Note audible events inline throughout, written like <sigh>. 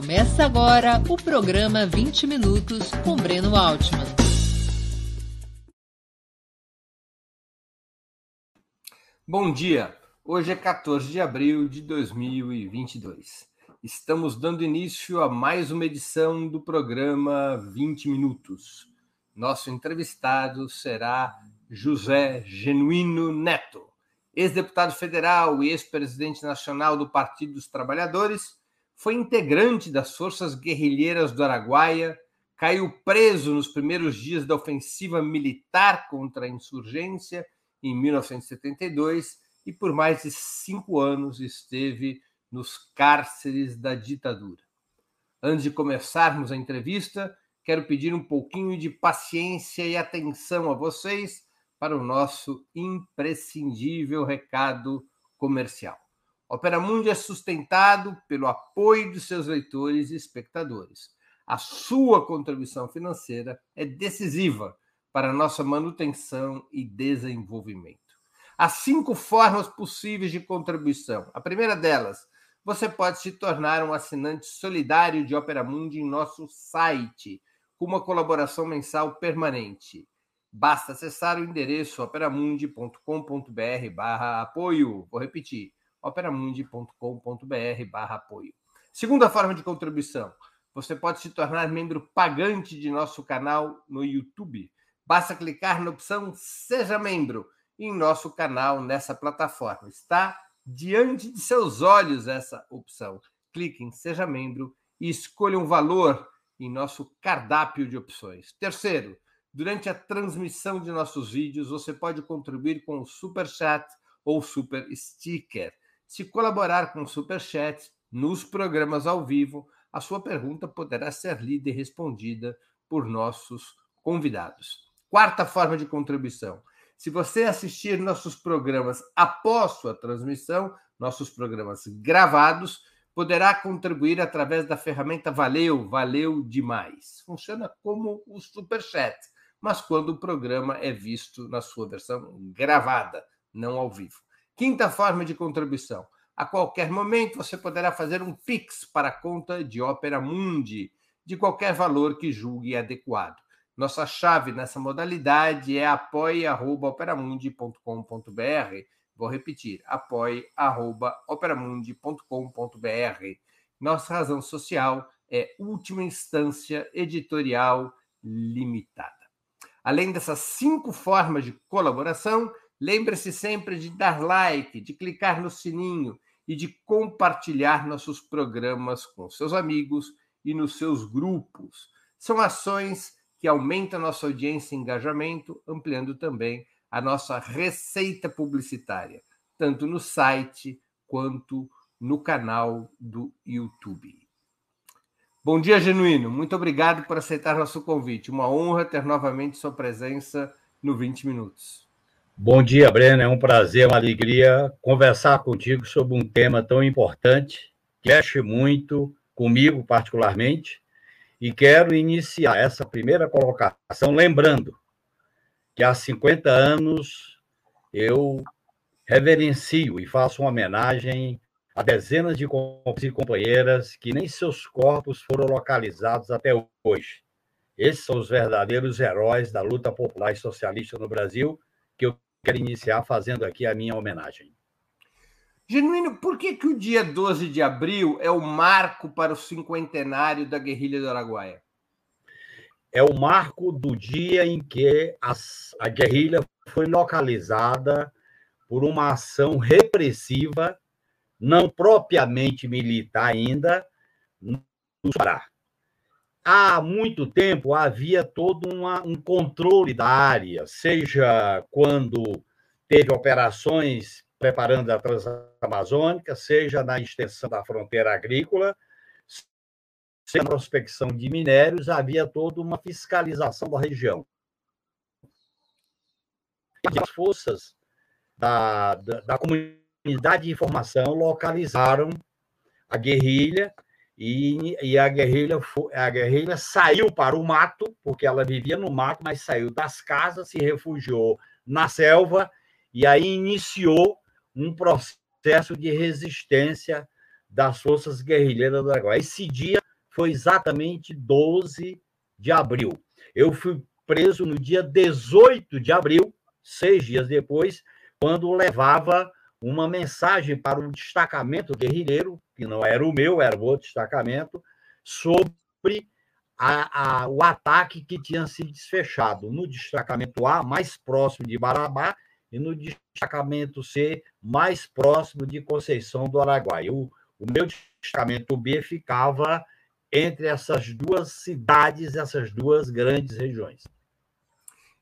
Começa agora o programa 20 Minutos com Breno Altman. Bom dia! Hoje é 14 de abril de 2022. Estamos dando início a mais uma edição do programa 20 Minutos. Nosso entrevistado será José Genuíno Neto, ex-deputado federal e ex-presidente nacional do Partido dos Trabalhadores, foi integrante das forças guerrilheiras do Araguaia, caiu preso nos primeiros dias da ofensiva militar contra a insurgência em 1972 e por mais de cinco anos esteve nos cárceres da ditadura. Antes de começarmos a entrevista, quero pedir um pouquinho de paciência e atenção a vocês para o nosso imprescindível recado comercial. Opera Mundi é sustentado pelo apoio de seus leitores e espectadores. A sua contribuição financeira é decisiva para nossa manutenção e desenvolvimento. Há cinco formas possíveis de contribuição. A primeira delas, você pode se tornar um assinante solidário de Opera Mundi em nosso site, com uma colaboração mensal permanente. Basta acessar o endereço operamundi.com.br barra apoio. Vou repetir, operamundi.com.br barra apoio. Segunda forma de contribuição, você pode se tornar membro pagante de nosso canal no YouTube. Basta clicar na opção Seja Membro em nosso canal nessa plataforma. Está diante de seus olhos essa opção. Clique em Seja Membro e escolha um valor em nosso cardápio de opções. Terceiro, Durante a transmissão de nossos vídeos, você pode contribuir com o Super Chat ou Super Sticker. Se colaborar com o Super Chat nos programas ao vivo, a sua pergunta poderá ser lida e respondida por nossos convidados. Quarta forma de contribuição. Se você assistir nossos programas após sua transmissão, nossos programas gravados, poderá contribuir através da ferramenta Valeu, valeu demais. Funciona como o Super Chat mas quando o programa é visto na sua versão gravada, não ao vivo. Quinta forma de contribuição. A qualquer momento você poderá fazer um Pix para a conta de Opera Mundi, de qualquer valor que julgue adequado. Nossa chave nessa modalidade é apoie.operamundi.com.br. Vou repetir, apoie.operamundi.com.br. Nossa razão social é última instância editorial limitada. Além dessas cinco formas de colaboração, lembre-se sempre de dar like, de clicar no sininho e de compartilhar nossos programas com seus amigos e nos seus grupos. São ações que aumentam nossa audiência e engajamento, ampliando também a nossa receita publicitária, tanto no site quanto no canal do YouTube. Bom dia, Genuíno. Muito obrigado por aceitar nosso convite. Uma honra ter novamente sua presença no 20 Minutos. Bom dia, Breno. É um prazer, uma alegria conversar contigo sobre um tema tão importante, que mexe muito comigo, particularmente, e quero iniciar essa primeira colocação lembrando que há 50 anos eu reverencio e faço uma homenagem a dezenas de companheiros e companheiras que nem seus corpos foram localizados até hoje. Esses são os verdadeiros heróis da luta popular e socialista no Brasil, que eu quero iniciar fazendo aqui a minha homenagem. Genuíno, por que, que o dia 12 de abril é o marco para o cinquentenário da guerrilha do Araguaia? É o marco do dia em que a guerrilha foi localizada por uma ação repressiva não propriamente militar ainda, no Pará. Há muito tempo havia todo uma, um controle da área, seja quando teve operações preparando a Transamazônica, seja na extensão da fronteira agrícola, seja na prospecção de minérios, havia toda uma fiscalização da região. As forças da, da, da comunidade unidade de informação localizaram a guerrilha e, e a guerrilha a guerrilha saiu para o mato porque ela vivia no mato mas saiu das casas se refugiou na selva e aí iniciou um processo de resistência das forças guerrilheiras do Araguaia. Esse dia foi exatamente 12 de abril. Eu fui preso no dia 18 de abril, seis dias depois, quando levava uma mensagem para um destacamento guerrilheiro, que não era o meu, era o outro destacamento, sobre a, a, o ataque que tinha sido desfechado no destacamento A, mais próximo de Barabá, e no destacamento C, mais próximo de Conceição do Araguaia. O, o meu destacamento B ficava entre essas duas cidades, essas duas grandes regiões.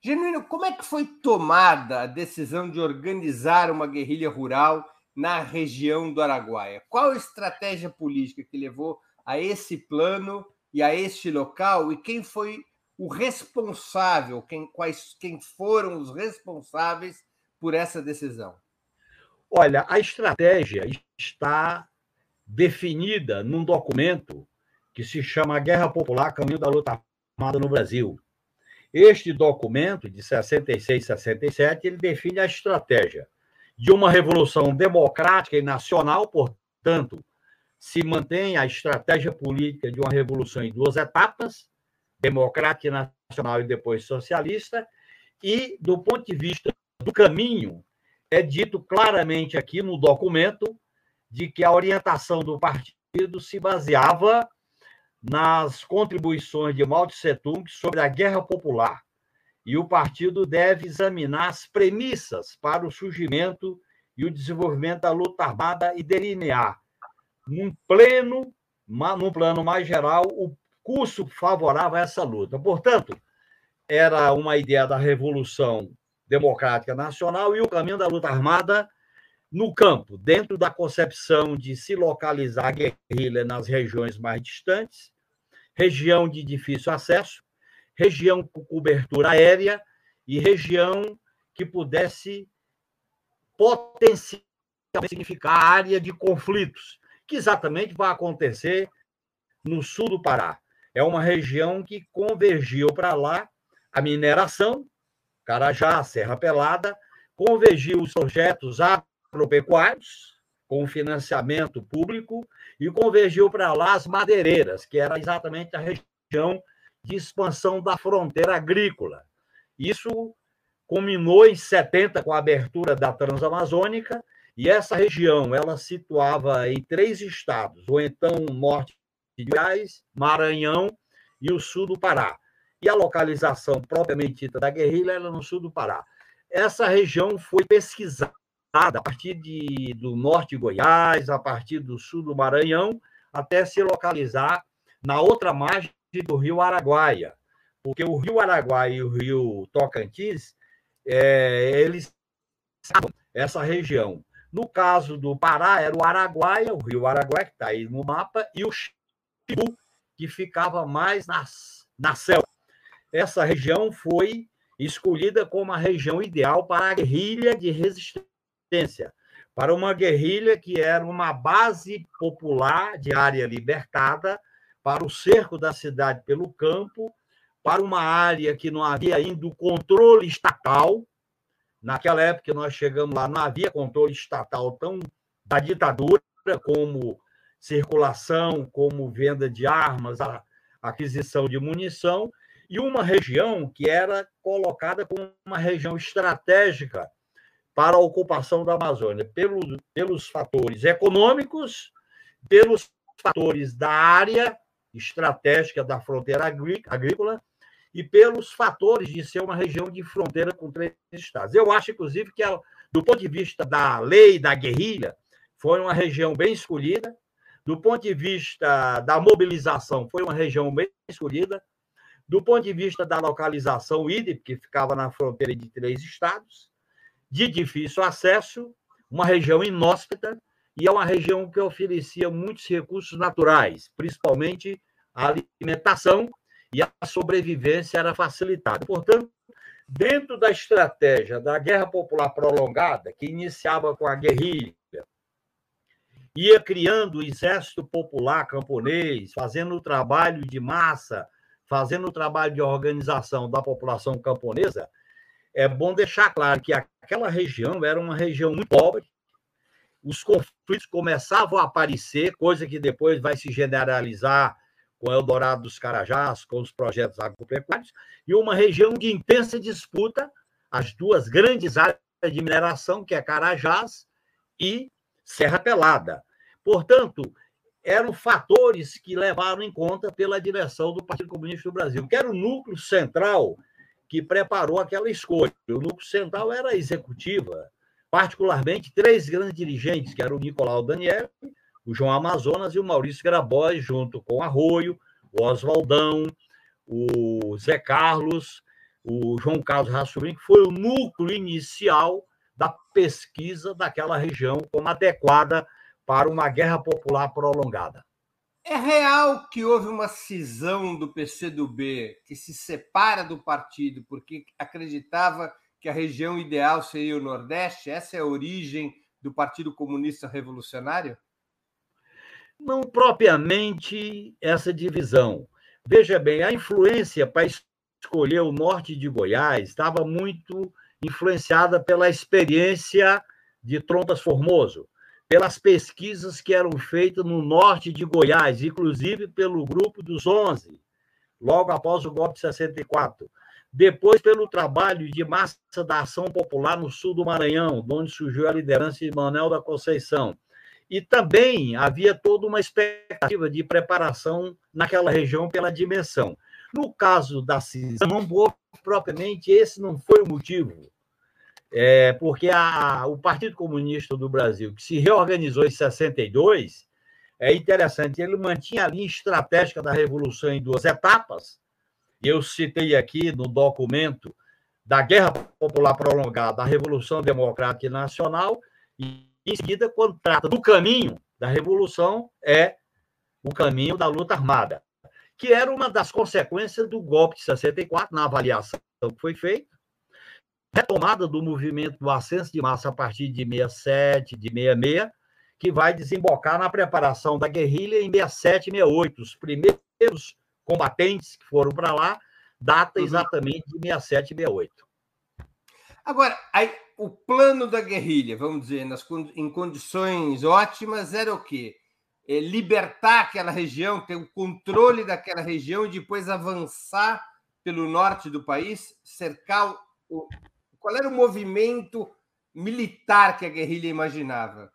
Genuíno, como é que foi tomada a decisão de organizar uma guerrilha rural na região do Araguaia? Qual a estratégia política que levou a esse plano e a este local? E quem foi o responsável, quem, quais, quem foram os responsáveis por essa decisão? Olha, a estratégia está definida num documento que se chama Guerra Popular Caminho da Luta Armada no Brasil. Este documento, de 66 e 67, ele define a estratégia de uma revolução democrática e nacional, portanto, se mantém a estratégia política de uma revolução em duas etapas, democrática e nacional e depois socialista, e do ponto de vista do caminho, é dito claramente aqui no documento de que a orientação do partido se baseava nas contribuições de Mao Tse Tung sobre a guerra popular. E o partido deve examinar as premissas para o surgimento e o desenvolvimento da luta armada e delinear, num pleno, num plano mais geral, o curso favorável a essa luta. Portanto, era uma ideia da revolução democrática nacional e o caminho da luta armada no campo, dentro da concepção de se localizar a guerrilha nas regiões mais distantes, região de difícil acesso, região com cobertura aérea e região que pudesse potencialmente significar área de conflitos, que exatamente vai acontecer no sul do Pará. É uma região que convergiu para lá a mineração, Carajá, Serra Pelada, convergiu os projetos agropecuários com financiamento público e convergiu para lá as madeireiras, que era exatamente a região de expansão da fronteira agrícola. Isso culminou em 70 com a abertura da Transamazônica, e essa região ela situava em três estados, ou então norte de Goiás, Maranhão e o sul do Pará. E a localização propriamente dita da guerrilha era no sul do Pará. Essa região foi pesquisada a partir de, do norte de Goiás, a partir do sul do Maranhão, até se localizar na outra margem do rio Araguaia, porque o rio Araguaia e o rio Tocantins, é, eles essa região. No caso do Pará, era o Araguaia, o rio Araguaia, que está aí no mapa, e o Chibu, que ficava mais nas, na selva. Essa região foi escolhida como a região ideal para a guerrilha de resistência para uma guerrilha que era uma base popular de área libertada para o cerco da cidade pelo campo, para uma área que não havia ainda o controle estatal. Naquela época nós chegamos lá, não havia controle estatal tão da ditadura como circulação, como venda de armas, aquisição de munição, e uma região que era colocada como uma região estratégica para a ocupação da Amazônia, pelo, pelos fatores econômicos, pelos fatores da área estratégica da fronteira agrícola e pelos fatores de ser uma região de fronteira com três estados. Eu acho, inclusive, que, do ponto de vista da lei da guerrilha, foi uma região bem escolhida, do ponto de vista da mobilização, foi uma região bem escolhida, do ponto de vista da localização, o IDE, que ficava na fronteira de três estados, de difícil acesso, uma região inóspita, e é uma região que oferecia muitos recursos naturais, principalmente a alimentação e a sobrevivência era facilitada. Portanto, dentro da estratégia da guerra popular prolongada, que iniciava com a guerrilha, ia criando o exército popular camponês, fazendo o trabalho de massa, fazendo o trabalho de organização da população camponesa, é bom deixar claro que aquela região era uma região muito pobre, os conflitos começavam a aparecer, coisa que depois vai se generalizar com Eldorado dos Carajás, com os projetos agropecuários, e uma região de intensa disputa, as duas grandes áreas de mineração, que é Carajás e Serra Pelada. Portanto, eram fatores que levaram em conta pela direção do Partido Comunista do Brasil, que era o núcleo central que preparou aquela escolha. O núcleo central era a executiva, particularmente três grandes dirigentes, que eram o Nicolau Daniel, o João Amazonas e o Maurício Grabois, junto com Arroio, o Oswaldão, o Zé Carlos, o João Carlos Rassurim, que foi o núcleo inicial da pesquisa daquela região como adequada para uma guerra popular prolongada. É real que houve uma cisão do PCdoB que se separa do partido porque acreditava que a região ideal seria o Nordeste? Essa é a origem do Partido Comunista Revolucionário? Não propriamente essa divisão. Veja bem, a influência para escolher o norte de Goiás estava muito influenciada pela experiência de Trompas Formoso pelas pesquisas que eram feitas no norte de Goiás, inclusive pelo grupo dos 11, logo após o golpe de 64. Depois, pelo trabalho de massa da ação popular no sul do Maranhão, onde surgiu a liderança de Manuel da Conceição. E também havia toda uma expectativa de preparação naquela região pela dimensão. No caso da cisão, não propriamente esse não foi o motivo é, porque a, o Partido Comunista do Brasil, que se reorganizou em 62, é interessante, ele mantinha a linha estratégica da Revolução em duas etapas. Eu citei aqui no documento da Guerra Popular Prolongada, da Revolução Democrática Nacional, e em seguida, quando trata do caminho da Revolução, é o caminho da luta armada, que era uma das consequências do golpe de 64, na avaliação que foi feita, retomada do movimento do ascenso de massa a partir de 67, de 66, que vai desembocar na preparação da guerrilha em 67 e 68. Os primeiros combatentes que foram para lá, data uhum. exatamente de 67 e 68. Agora, aí, o plano da guerrilha, vamos dizer, nas, em condições ótimas, era o quê? É libertar aquela região, ter o controle daquela região e depois avançar pelo norte do país, cercar o, qual era o movimento militar que a guerrilha imaginava?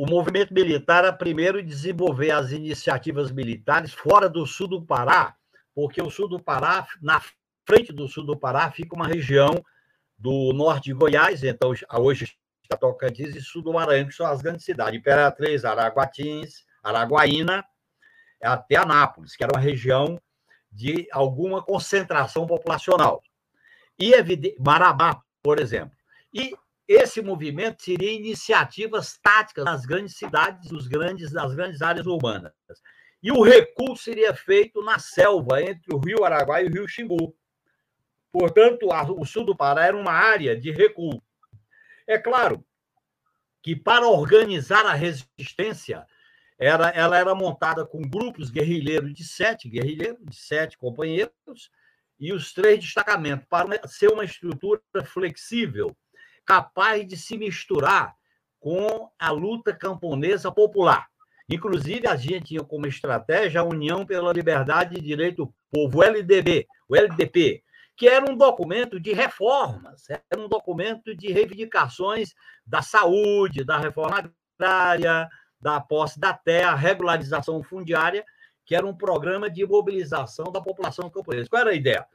O movimento militar era primeiro desenvolver as iniciativas militares fora do sul do Pará, porque o sul do Pará, na frente do sul do Pará, fica uma região do norte de Goiás, então hoje está Tocantins e sul do Maranhão, que são as grandes cidades, Imperatriz, Araguatins, Araguaína, até Anápolis, que era uma região de alguma concentração populacional e Marabá, por exemplo. E esse movimento seria iniciativas táticas nas grandes cidades, dos grandes, das grandes áreas urbanas. E o recuo seria feito na selva, entre o rio Araguai e o rio Xingu. Portanto, o sul do Pará era uma área de recuo. É claro que para organizar a resistência, era, ela era montada com grupos guerrilheiros de sete guerrilheiros, de sete companheiros, e os três destacamentos, para ser uma estrutura flexível, capaz de se misturar com a luta camponesa popular. Inclusive, a gente tinha como estratégia a União pela Liberdade e Direito do Povo, o LDB, o LDP, que era um documento de reformas, era um documento de reivindicações da saúde, da reforma agrária, da posse da terra, regularização fundiária, que era um programa de mobilização da população camponesa. Qual era a ideia?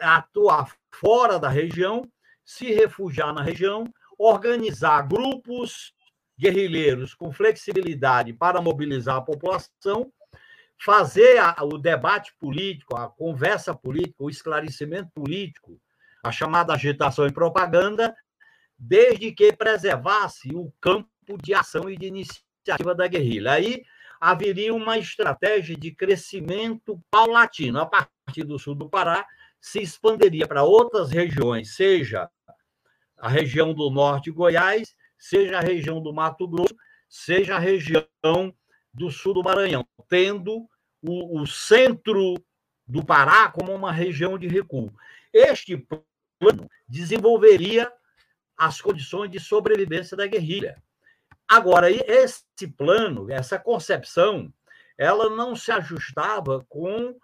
Atuar fora da região, se refugiar na região, organizar grupos guerrilheiros com flexibilidade para mobilizar a população, fazer a, o debate político, a conversa política, o esclarecimento político, a chamada agitação e propaganda, desde que preservasse o campo de ação e de iniciativa da guerrilha. Aí haveria uma estratégia de crescimento paulatino. A partir do sul do Pará, se expandiria para outras regiões, seja a região do norte de Goiás, seja a região do Mato Grosso, seja a região do sul do Maranhão, tendo o, o centro do Pará como uma região de recuo. Este plano desenvolveria as condições de sobrevivência da guerrilha. Agora, esse plano, essa concepção, ela não se ajustava com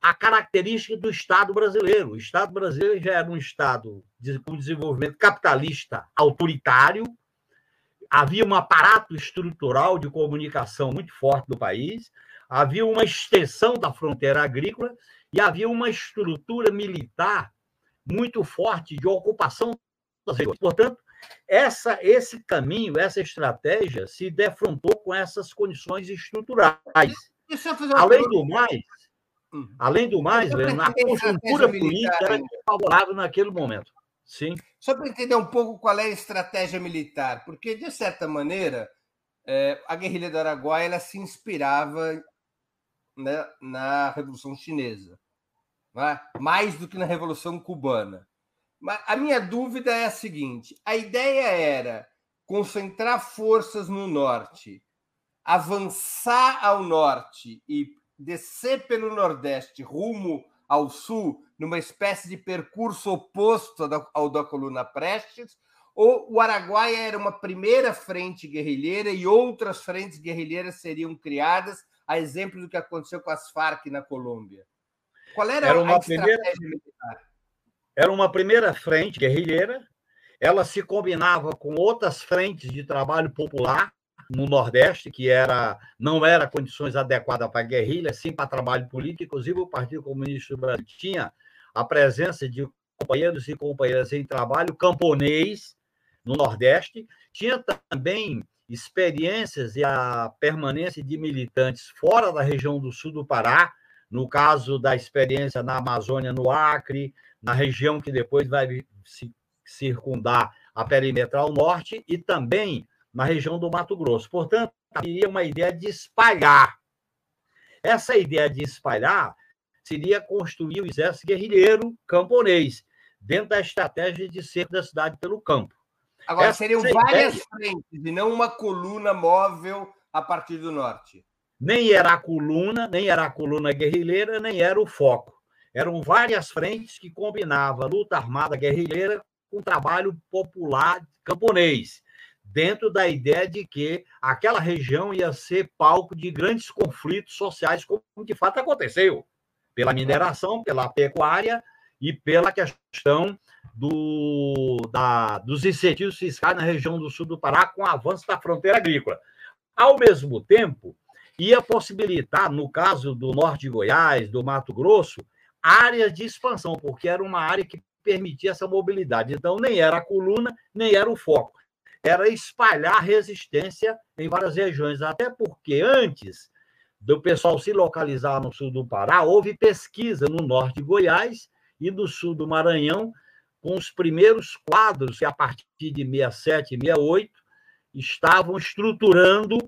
a característica do Estado brasileiro. O Estado brasileiro já era um Estado com desenvolvimento capitalista autoritário, havia um aparato estrutural de comunicação muito forte no país, havia uma extensão da fronteira agrícola e havia uma estrutura militar muito forte de ocupação das regiões. Portanto, essa, esse caminho, essa estratégia se defrontou com essas condições estruturais. Além do mais. Além do mais, a conjuntura política era favorável naquele momento. Sim. Só para entender um pouco qual é a estratégia militar, porque, de certa maneira, é, a guerrilha do Araguaia ela se inspirava né, na Revolução Chinesa, né? mais do que na Revolução Cubana. Mas a minha dúvida é a seguinte: a ideia era concentrar forças no norte, avançar ao norte e descer pelo nordeste rumo ao sul, numa espécie de percurso oposto ao da coluna Prestes, ou o Araguaia era uma primeira frente guerrilheira e outras frentes guerrilheiras seriam criadas, a exemplo do que aconteceu com as Farc na Colômbia? Qual era, era a estratégia primeira... militar? Era uma primeira frente guerrilheira, ela se combinava com outras frentes de trabalho popular no Nordeste, que era não era condições adequadas para guerrilha, sim para trabalho político. Inclusive, o Partido Comunista do Brasil tinha a presença de companheiros e companheiras em trabalho camponês no Nordeste, tinha também experiências e a permanência de militantes fora da região do sul do Pará, no caso da experiência na Amazônia, no Acre, na região que depois vai se circundar a perimetral norte e também na região do Mato Grosso. Portanto, havia uma ideia de espalhar. Essa ideia de espalhar seria construir o exército guerrilheiro camponês, dentro da estratégia de cerco da cidade pelo campo. Agora, Essa seriam várias ideia... frentes e não uma coluna móvel a partir do norte. Nem era a coluna, nem era a coluna guerrilheira, nem era o foco. Eram várias frentes que combinavam luta armada guerrilheira com trabalho popular camponês, dentro da ideia de que aquela região ia ser palco de grandes conflitos sociais, como de fato aconteceu, pela mineração, pela pecuária e pela questão do, da, dos incentivos fiscais na região do sul do Pará com o avanço da fronteira agrícola. Ao mesmo tempo, ia possibilitar, no caso do norte de Goiás, do Mato Grosso, áreas de expansão, porque era uma área que permitia essa mobilidade. Então, nem era a coluna, nem era o foco. Era espalhar resistência em várias regiões, até porque antes do pessoal se localizar no sul do Pará, houve pesquisa no norte de Goiás e no sul do Maranhão, com os primeiros quadros que, a partir de 67 e 68, estavam estruturando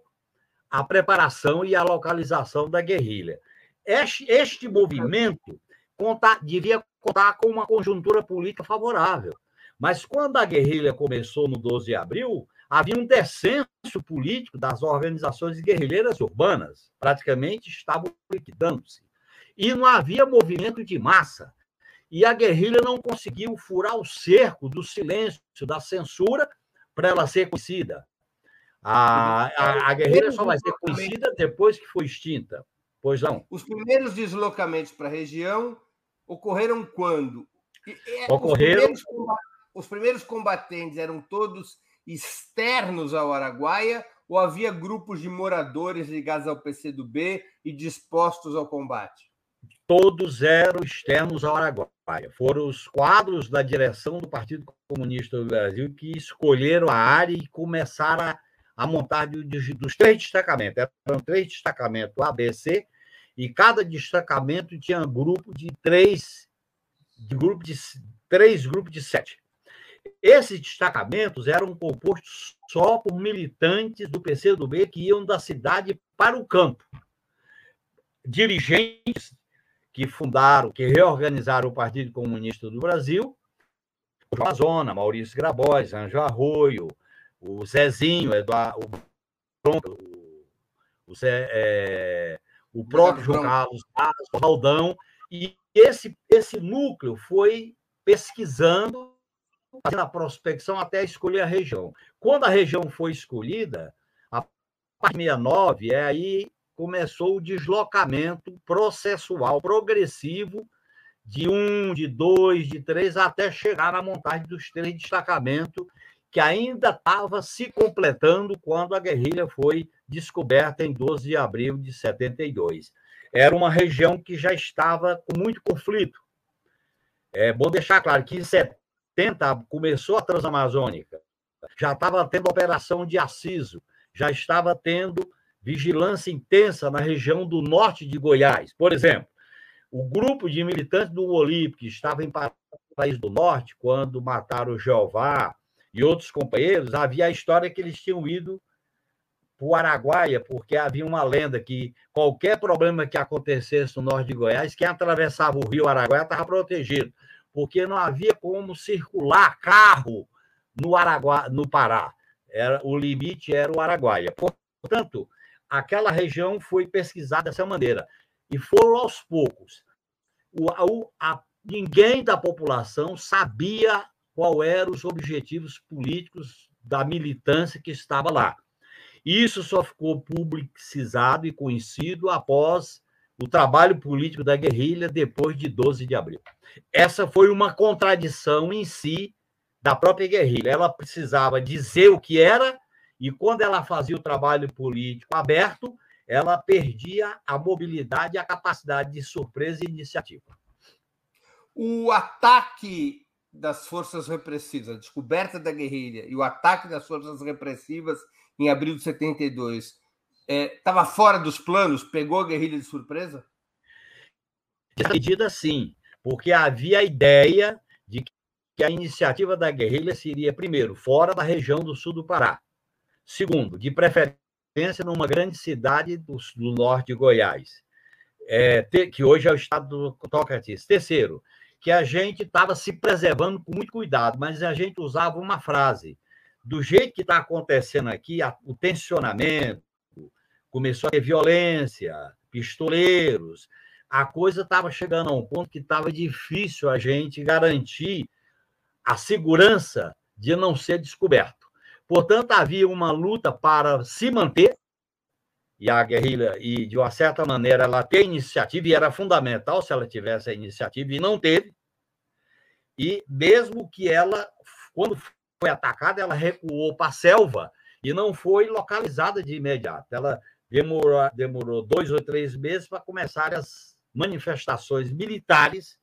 a preparação e a localização da guerrilha. Este, este movimento contar, devia contar com uma conjuntura política favorável. Mas quando a guerrilha começou no 12 de abril, havia um descenso político das organizações guerrilheiras urbanas, praticamente estavam liquidando-se. E não havia movimento de massa. E a guerrilha não conseguiu furar o cerco do silêncio, da censura, para ela ser conhecida. A, a, a guerrilha só vai ser conhecida depois que foi extinta. Pois não. Os primeiros deslocamentos para a região ocorreram quando? Ocorreram. Os primeiros combatentes eram todos externos ao Araguaia ou havia grupos de moradores ligados ao PCdoB e dispostos ao combate? Todos eram externos ao Araguaia. Foram os quadros da direção do Partido Comunista do Brasil que escolheram a área e começaram a, a montar de, de, dos três destacamentos. Eram três destacamentos A, B, C, e cada destacamento tinha um grupo de três, de grupo de três grupos de sete. Esses destacamentos eram compostos só por militantes do PCdoB que iam da cidade para o campo. Dirigentes que fundaram, que reorganizaram o Partido Comunista do Brasil, o Amazona, Maurício Grabois, Anjo Arroio, o Zezinho, Eduardo, o, o Zé, é, o próprio João Carlos o Raldão, e esse, esse núcleo foi pesquisando, fazendo a prospecção até escolher a região. Quando a região foi escolhida, a partir de 69, é aí começou o deslocamento processual progressivo de um, de dois, de três, até chegar na montagem dos três destacamentos, que ainda estava se completando quando a guerrilha foi descoberta em 12 de abril de 72. Era uma região que já estava com muito conflito. É bom deixar claro que em 70 começou a Transamazônica, já estava tendo operação de Assiso, já estava tendo vigilância intensa na região do norte de Goiás. Por exemplo, o grupo de militantes do Olímpico que estava em País do Norte, quando mataram o Jeová e outros companheiros, havia a história que eles tinham ido para o Araguaia, porque havia uma lenda que qualquer problema que acontecesse no norte de Goiás, quem atravessava o rio Araguaia estava protegido, porque não havia como circular carro no Araguaia, no Pará. Era, o limite era o Araguaia. Portanto, aquela região foi pesquisada dessa maneira. E foram aos poucos. O, a, a, ninguém da população sabia qual eram os objetivos políticos da militância que estava lá. Isso só ficou publicizado e conhecido após o trabalho político da guerrilha depois de 12 de abril. Essa foi uma contradição em si da própria guerrilha. Ela precisava dizer o que era, e quando ela fazia o trabalho político aberto, ela perdia a mobilidade e a capacidade de surpresa e iniciativa. O ataque das forças repressivas, a descoberta da guerrilha e o ataque das forças repressivas em abril de 72, estava é, fora dos planos? Pegou a guerrilha de surpresa? De medida, sim, porque havia a ideia de que a iniciativa da guerrilha seria, primeiro, fora da região do sul do Pará. Segundo, de preferência numa grande cidade do, do norte de Goiás, é, que hoje é o estado do Tocantins. Terceiro, que a gente estava se preservando com muito cuidado, mas a gente usava uma frase. Do jeito que está acontecendo aqui, a, o tensionamento, começou a ter violência, pistoleiros, a coisa estava chegando a um ponto que estava difícil a gente garantir a segurança de não ser descoberto. Portanto, havia uma luta para se manter, e a guerrilha, e de uma certa maneira, ela ter iniciativa, e era fundamental se ela tivesse a iniciativa, e não teve. E mesmo que ela, quando foi atacada, ela recuou para a selva e não foi localizada de imediato. Ela demorou, demorou dois ou três meses para começar as manifestações militares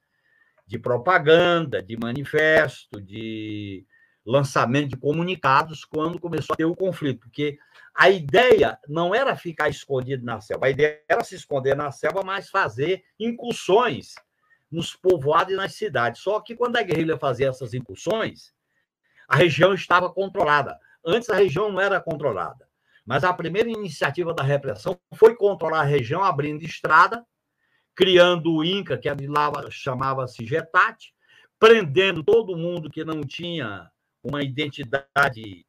de propaganda, de manifesto, de lançamento de comunicados quando começou a ter o conflito, porque a ideia não era ficar escondido na selva, a ideia era se esconder na selva, mas fazer incursões nos povoados e nas cidades. Só que quando a guerrilha fazia essas incursões, a região estava controlada. Antes a região não era controlada. Mas a primeira iniciativa da repressão foi controlar a região, abrindo estrada, criando o INCA, que lá chamava-se Getate, prendendo todo mundo que não tinha uma identidade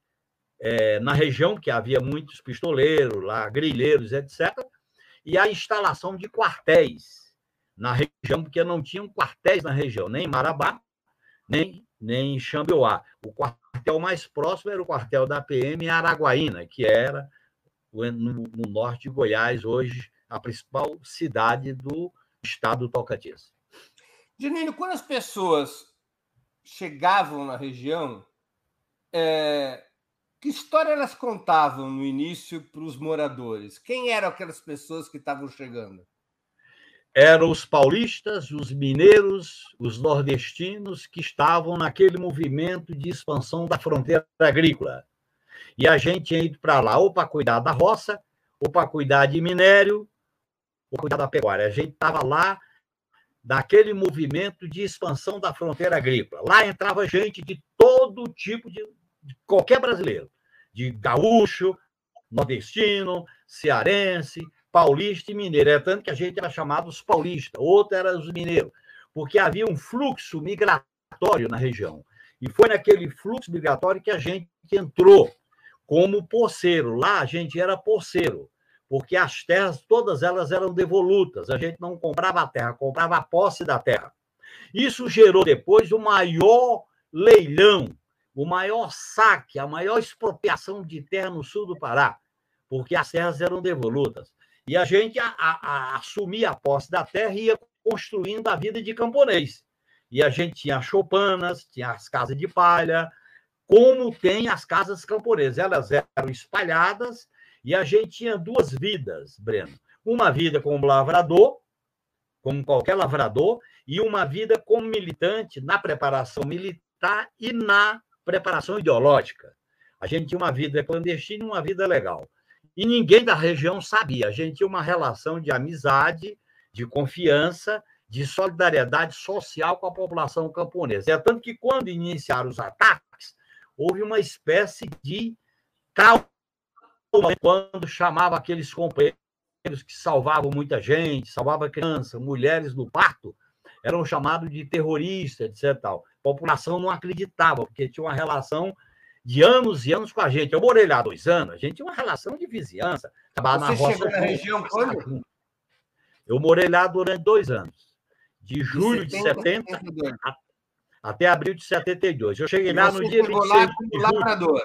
é, na região, que havia muitos pistoleiros lá, grilheiros, etc., e a instalação de quartéis na região, porque não tinham quartéis na região, nem em Marabá, nem, nem em Xambioá. O quartel mais próximo era o quartel da PM em Araguaína, que era no, no norte de Goiás, hoje a principal cidade do estado do Tocantins. Janine, quando as pessoas chegavam na região, é, que história elas contavam no início para os moradores? Quem eram aquelas pessoas que estavam chegando? Eram os paulistas, os mineiros, os nordestinos que estavam naquele movimento de expansão da fronteira agrícola. E a gente ido para lá ou para cuidar da roça, ou para cuidar de minério, ou cuidar da pecuária. A gente estava lá daquele movimento de expansão da fronteira agrícola. Lá entrava gente de todo tipo de, de qualquer brasileiro, de gaúcho, nordestino, cearense, paulista e mineiro. É tanto que a gente era chamado os paulistas, outro era os mineiros, porque havia um fluxo migratório na região. E foi naquele fluxo migratório que a gente entrou como porceiro. Lá a gente era porceiro, porque as terras, todas elas eram devolutas. A gente não comprava a terra, comprava a posse da terra. Isso gerou depois o maior leilão o maior saque, a maior expropriação de terra no sul do Pará, porque as terras eram devolutas. E a gente a, a, a assumia a posse da terra e ia construindo a vida de camponês. E a gente tinha choupanas, tinha as casas de palha, como tem as casas camponesas. Elas eram espalhadas e a gente tinha duas vidas, Breno. Uma vida como lavrador, como qualquer lavrador, e uma vida como militante na preparação militar e na preparação ideológica. A gente tinha uma vida clandestina e uma vida legal. E ninguém da região sabia. A gente tinha uma relação de amizade, de confiança, de solidariedade social com a população camponesa. É tanto que, quando iniciaram os ataques, houve uma espécie de trauma quando chamava aqueles companheiros que salvavam muita gente, salvavam crianças, mulheres no parto, eram chamados de terroristas, etc. A população não acreditava, porque tinha uma relação de anos e anos com a gente. Eu morei lá dois anos, a gente tinha uma relação de vizinhança. Você na chegou na região quando? Eu morei lá durante dois anos. De julho de 70, de 70 até abril de 72. Eu cheguei e lá no dia 26 lá como de lavrador.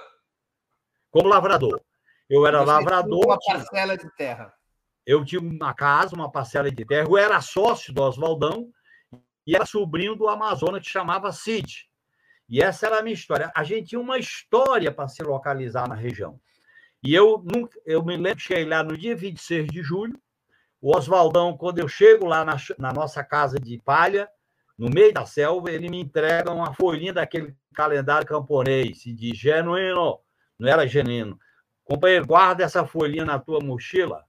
Como lavrador. Eu era você lavrador. Uma parcela de terra. Eu tinha uma casa, uma parcela de terra. Eu era sócio do Oswaldão e era sobrinho do Amazonas que chamava Cid. E essa era a minha história. A gente tinha uma história para se localizar na região. E eu, nunca, eu me lembro, cheguei lá no dia 26 de julho. O Oswaldão, quando eu chego lá na, na nossa casa de palha, no meio da selva, ele me entrega uma folhinha daquele calendário camponês e diz: genuíno, não era genuíno. Companheiro, guarda essa folhinha na tua mochila,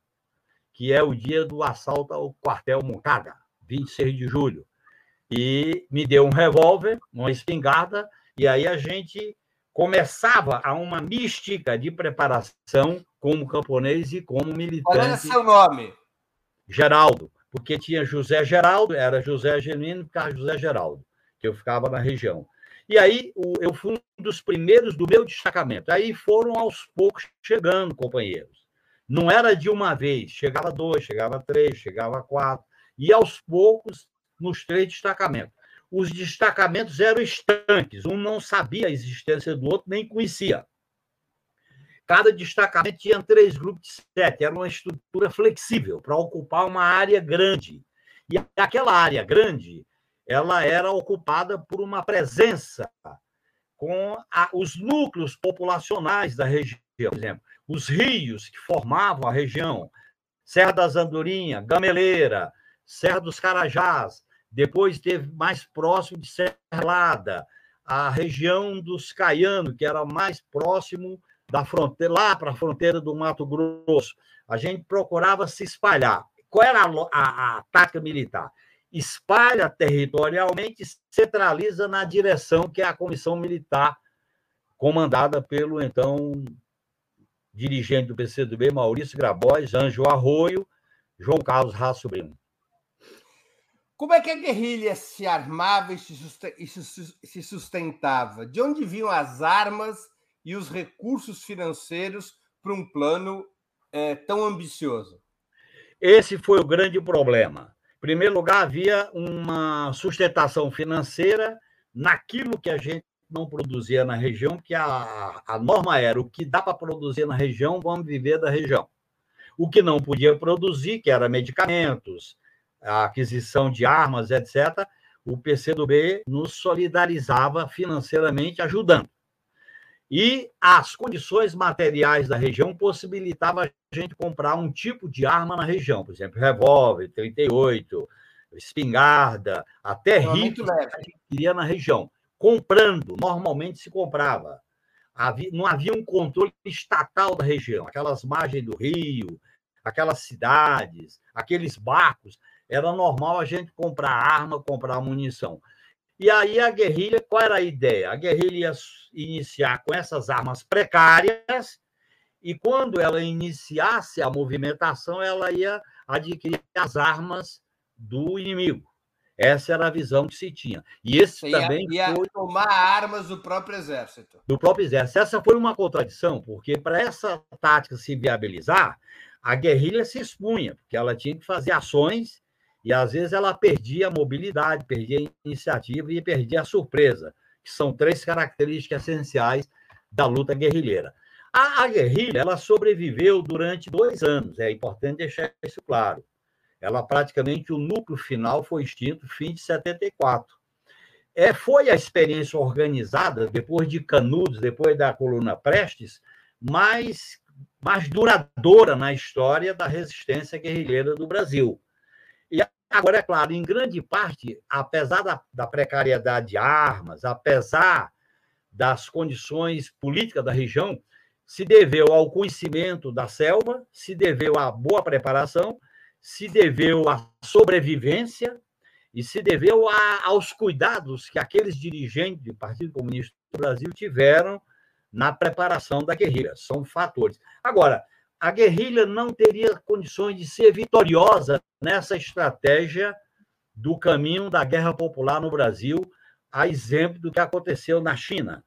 que é o dia do assalto ao quartel Moncada, 26 de julho. E me deu um revólver, uma espingarda, e aí a gente começava a uma mística de preparação como camponês e como militante. Qual era seu nome? Geraldo porque tinha José Geraldo, era José Genuíno, ficava José Geraldo, que eu ficava na região. E aí eu fui um dos primeiros do meu destacamento. Aí foram aos poucos chegando companheiros. Não era de uma vez, chegava dois, chegava três, chegava quatro, e aos poucos nos três destacamentos. Os destacamentos eram estanques, um não sabia a existência do outro, nem conhecia. Cada destacamento tinha três grupos de sete, era uma estrutura flexível para ocupar uma área grande. E aquela área grande, ela era ocupada por uma presença com a, os núcleos populacionais da região, por exemplo, os rios que formavam a região, Serra das Andorinhas, Gameleira, Serra dos Carajás, depois teve mais próximo de Serralada, a região dos Caiano, que era mais próximo da fronteira, lá para a fronteira do Mato Grosso. A gente procurava se espalhar. Qual era a, a, a tática militar? Espalha territorialmente, centraliza na direção que é a comissão militar, comandada pelo então dirigente do PCdoB, Maurício Grabois, Anjo Arroio, João Carlos Raço Brino. Como é que a guerrilha se armava e se sustentava? De onde vinham as armas e os recursos financeiros para um plano é, tão ambicioso? Esse foi o grande problema. Em primeiro lugar, havia uma sustentação financeira naquilo que a gente não produzia na região, que a, a norma era o que dá para produzir na região, vamos viver da região. O que não podia produzir, que era medicamentos, a aquisição de armas, etc., o PCdoB nos solidarizava financeiramente, ajudando. E as condições materiais da região possibilitavam a gente comprar um tipo de arma na região, por exemplo, revólver, 38, espingarda, até rifle que a gente queria na região. Comprando, normalmente se comprava. Havia, não havia um controle estatal da região, aquelas margens do rio, aquelas cidades, aqueles barcos. Era normal a gente comprar arma, comprar munição. E aí a guerrilha, qual era a ideia? A guerrilha ia iniciar com essas armas precárias e quando ela iniciasse a movimentação, ela ia adquirir as armas do inimigo. Essa era a visão que se tinha. E esse ia, também ia foi... tomar armas do próprio exército. Do próprio exército. Essa foi uma contradição, porque para essa tática se viabilizar, a guerrilha se expunha, porque ela tinha que fazer ações e às vezes ela perdia a mobilidade, perdia a iniciativa e perdia a surpresa, que são três características essenciais da luta guerrilheira. A, a, guerrilha ela sobreviveu durante dois anos, é importante deixar isso claro. Ela praticamente, o núcleo final foi extinto fim de 74. É, foi a experiência organizada, depois de Canudos, depois da coluna Prestes, mais, mais duradoura na história da resistência guerrilheira do Brasil. E agora, é claro, em grande parte, apesar da, da precariedade de armas, apesar das condições políticas da região, se deveu ao conhecimento da selva, se deveu à boa preparação, se deveu à sobrevivência e se deveu a, aos cuidados que aqueles dirigentes do Partido Comunista do Brasil tiveram na preparação da guerrilha. São fatores. Agora, a guerrilha não teria condições de ser vitoriosa nessa estratégia do caminho da guerra popular no Brasil, a exemplo do que aconteceu na China.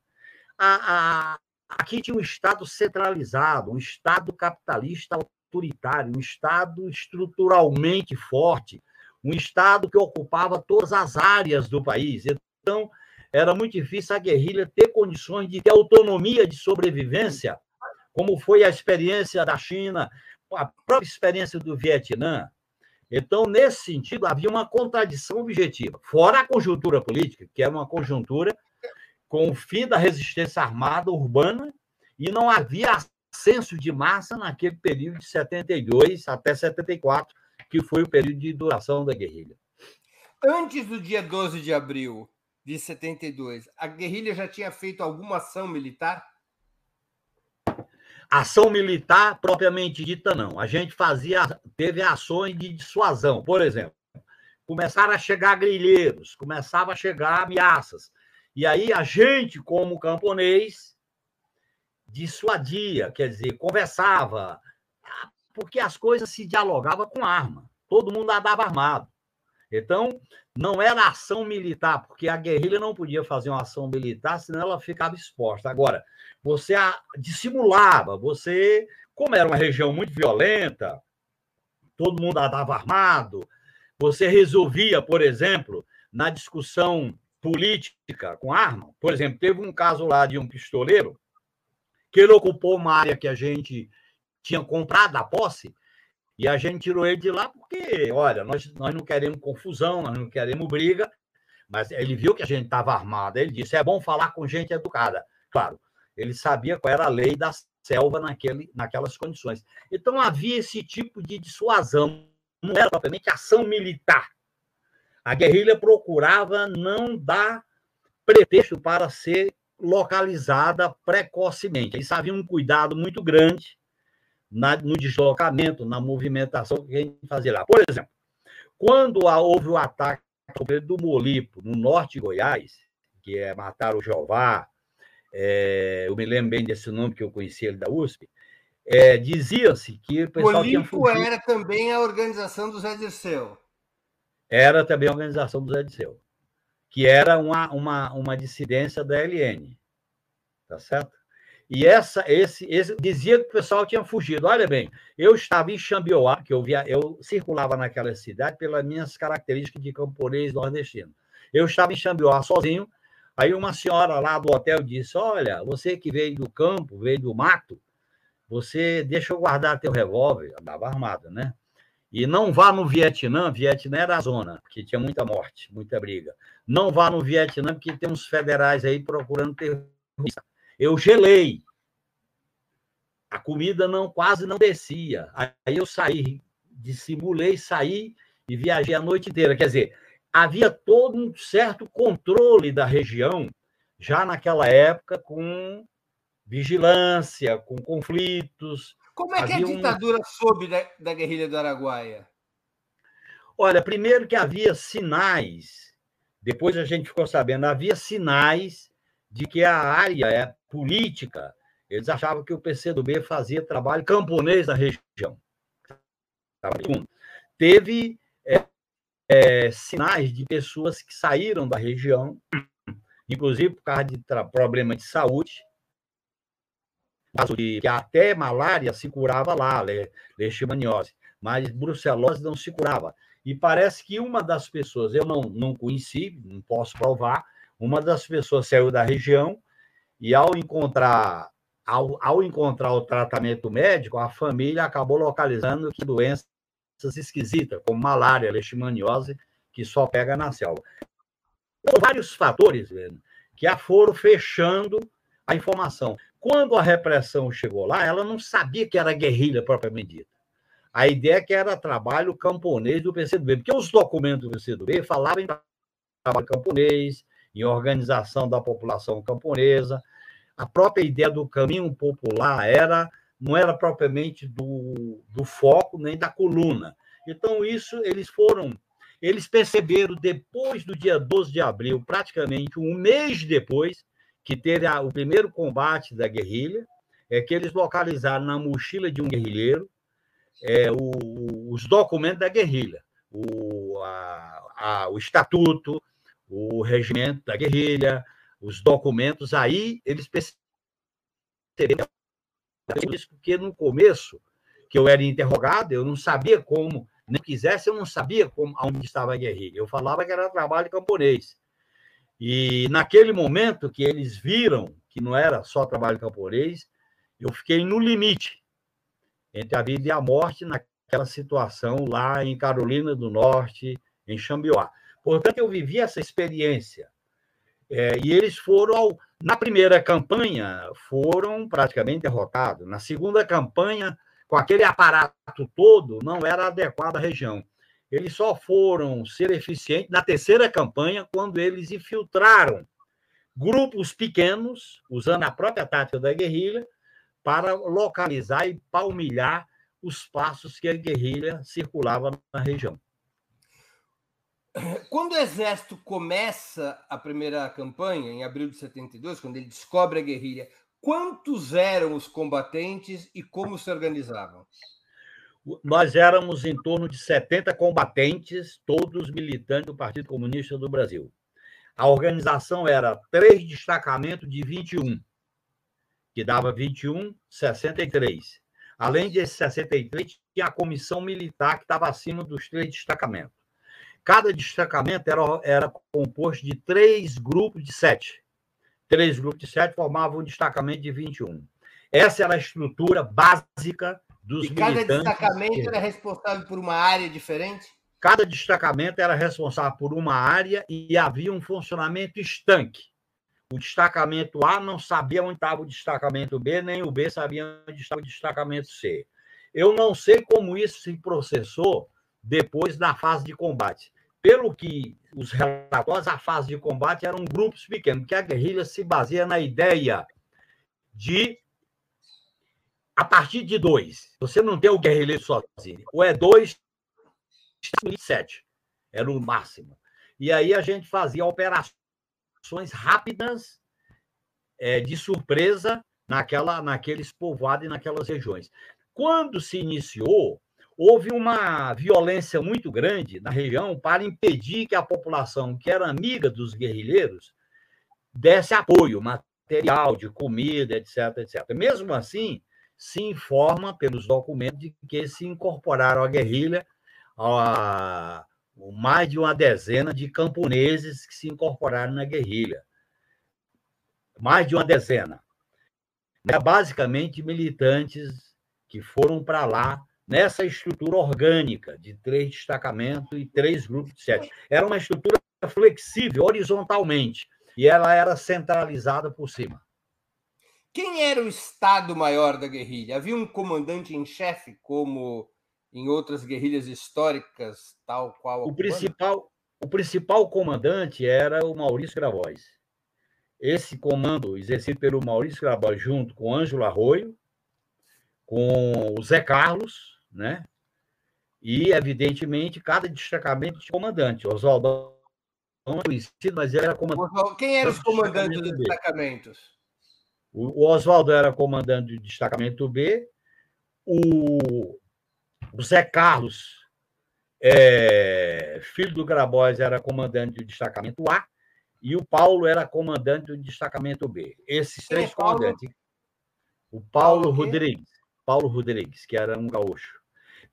A, a, aqui tinha um Estado centralizado, um Estado capitalista autoritário, um Estado estruturalmente forte, um Estado que ocupava todas as áreas do país. Então, era muito difícil a guerrilha ter condições de ter autonomia de sobrevivência, como foi a experiência da China, a própria experiência do Vietnã. Então, nesse sentido, havia uma contradição objetiva, fora a conjuntura política, que era uma conjuntura com o fim da resistência armada urbana, e não havia ascenso de massa naquele período de 72 até 74, que foi o período de duração da guerrilha. Antes do dia 12 de abril de 72, a guerrilha já tinha feito alguma ação militar? Ação militar propriamente dita, não. A gente fazia, teve ações de dissuasão. Por exemplo, começaram a chegar grilheiros, começava a chegar ameaças. E aí a gente, como camponês, dissuadia, quer dizer, conversava, porque as coisas se dialogavam com arma. Todo mundo andava armado. Então, não era ação militar, porque a guerrilha não podia fazer uma ação militar, senão ela ficava exposta. Agora, você dissimulava, você, como era uma região muito violenta, todo mundo andava armado, você resolvia, por exemplo, na discussão política com arma. Por exemplo, teve um caso lá de um pistoleiro que ele ocupou uma área que a gente tinha comprado a posse e a gente tirou ele de lá porque, olha, nós, nós não queremos confusão, nós não queremos briga, mas ele viu que a gente estava armado. Ele disse: é bom falar com gente educada. Claro, ele sabia qual era a lei da selva naquele, naquelas condições. Então havia esse tipo de dissuasão, não era propriamente ação militar. A guerrilha procurava não dar pretexto para ser localizada precocemente. Eles havia um cuidado muito grande na, no deslocamento, na movimentação que a gente fazia lá. Por exemplo, quando houve o ataque do Molipo, no norte de Goiás, que é matar o Jeová, é, eu me lembro bem desse nome que eu conheci ele da USP, é, dizia-se que o pessoal Molipo era também a organização do Zé Dirceu era também a organização do Zé Disseu, que era uma, uma, uma dissidência da LN. Tá certo? E essa, esse, esse dizia que o pessoal tinha fugido. Olha bem, eu estava em Xambioá, que eu via, eu circulava naquela cidade pelas minhas características de camponês nordestino. Eu estava em Xambioá sozinho, aí uma senhora lá do hotel disse: Olha, você que veio do campo, veio do mato, você deixa eu guardar teu revólver, andava armado, né? E não vá no Vietnã, Vietnã era a zona, que tinha muita morte, muita briga. Não vá no Vietnã, porque tem uns federais aí procurando terrorista. Eu gelei. A comida não quase não descia. Aí eu saí, dissimulei, saí e viajei a noite inteira. Quer dizer, havia todo um certo controle da região já naquela época com vigilância, com conflitos, como é que a ditadura um... soube da, da guerrilha do Araguaia? Olha, primeiro que havia sinais, depois a gente ficou sabendo, havia sinais de que a área é política, eles achavam que o PCdoB fazia trabalho camponês na região. Teve é, é, sinais de pessoas que saíram da região, inclusive por causa de problema de saúde, que até malária se curava lá, leishmaniose, mas brucelose não se curava. E parece que uma das pessoas, eu não, não conheci, não posso provar, uma das pessoas saiu da região e ao encontrar ao, ao encontrar o tratamento médico, a família acabou localizando que doenças esquisitas, como malária, leishmaniose, que só pega na selva. Por vários fatores que a foram fechando a informação. Quando a repressão chegou lá, ela não sabia que era guerrilha propriamente dita. A ideia é que era trabalho camponês do PCdoB, porque os documentos do PCdoB falavam em trabalho camponês, em organização da população camponesa, a própria ideia do caminho popular era não era propriamente do, do foco nem da coluna. Então, isso eles foram. Eles perceberam depois do dia 12 de abril, praticamente um mês depois, que teve a, o primeiro combate da guerrilha, é que eles localizaram na mochila de um guerrilheiro é, o, os documentos da guerrilha, o, a, a, o estatuto, o regimento da guerrilha, os documentos, aí eles perceberam isso porque no começo, que eu era interrogado, eu não sabia como, nem quisesse, eu não sabia como, onde estava a guerrilha. Eu falava que era trabalho camponês. E naquele momento que eles viram que não era só trabalho camponês, eu fiquei no limite entre a vida e a morte naquela situação lá em Carolina do Norte, em Xambioá. Portanto, eu vivi essa experiência é, e eles foram, ao, na primeira campanha, foram praticamente derrotados. Na segunda campanha, com aquele aparato todo, não era adequado à região. Eles só foram ser eficientes na terceira campanha, quando eles infiltraram grupos pequenos, usando a própria tática da guerrilha, para localizar e palmilhar os passos que a guerrilha circulava na região. Quando o exército começa a primeira campanha, em abril de 72, quando ele descobre a guerrilha, quantos eram os combatentes e como se organizavam? Nós éramos em torno de 70 combatentes, todos militantes do Partido Comunista do Brasil. A organização era três destacamentos de 21, que dava 21, 63. Além de 63, tinha a comissão militar, que estava acima dos três destacamentos. Cada destacamento era, era composto de três grupos de sete. Três grupos de sete formavam um destacamento de 21. Essa era a estrutura básica dos e cada destacamento era responsável por uma área diferente? Cada destacamento era responsável por uma área e havia um funcionamento estanque. O destacamento A não sabia onde estava o destacamento B, nem o B sabia onde estava o destacamento C. Eu não sei como isso se processou depois da fase de combate pelo que os relatórios, a fase de combate eram grupos pequenos, porque a guerrilha se baseia na ideia de a partir de dois. Você não tem o guerrilheiro sozinho. Ou é dois, sete. Era o máximo. E aí a gente fazia operações rápidas é, de surpresa naquela, naqueles povoados e naquelas regiões. Quando se iniciou, houve uma violência muito grande na região para impedir que a população, que era amiga dos guerrilheiros, desse apoio material, de comida, etc, etc. Mesmo assim, se informa pelos documentos de que se incorporaram à guerrilha a, mais de uma dezena de camponeses que se incorporaram na guerrilha. Mais de uma dezena. Basicamente militantes que foram para lá nessa estrutura orgânica de três destacamentos e três grupos de sete. Era uma estrutura flexível horizontalmente e ela era centralizada por cima. Quem era o Estado-Maior da guerrilha? Havia um comandante em chefe, como em outras guerrilhas históricas, tal qual o principal O principal comandante era o Maurício Grabois. Esse comando exercido pelo Maurício Grabois junto com Ângelo Arroio, com o Zé Carlos, né? E, evidentemente, cada destacamento tinha comandante. Oswaldo não é conhecido, mas ele era comandante. Quem eram os comandantes dos destacamentos? O, Oswaldo era comandante do destacamento B, o, o Zé Carlos, é, filho do Grabois, era comandante do destacamento A, e o Paulo era comandante do destacamento B. Esses Quem três é comandantes. O Paulo, Paulo Rodrigues. Paulo Rodrigues, que era um gaúcho.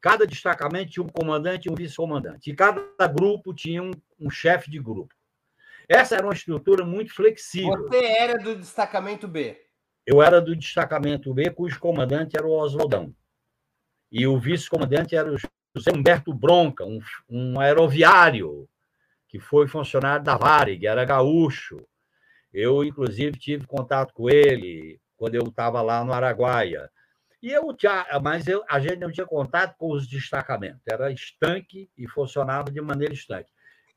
Cada destacamento tinha um comandante e um vice-comandante. E cada grupo tinha um, um chefe de grupo. Essa era uma estrutura muito flexível. Você era do destacamento B? eu era do destacamento B, cujo comandante era o Oswaldão. E o vice-comandante era o José Humberto Bronca, um, um aeroviário, que foi funcionário da Varig, era gaúcho. Eu, inclusive, tive contato com ele quando eu estava lá no Araguaia. E eu já, mas eu, a gente não tinha contato com os destacamentos, era estanque e funcionava de maneira estanque.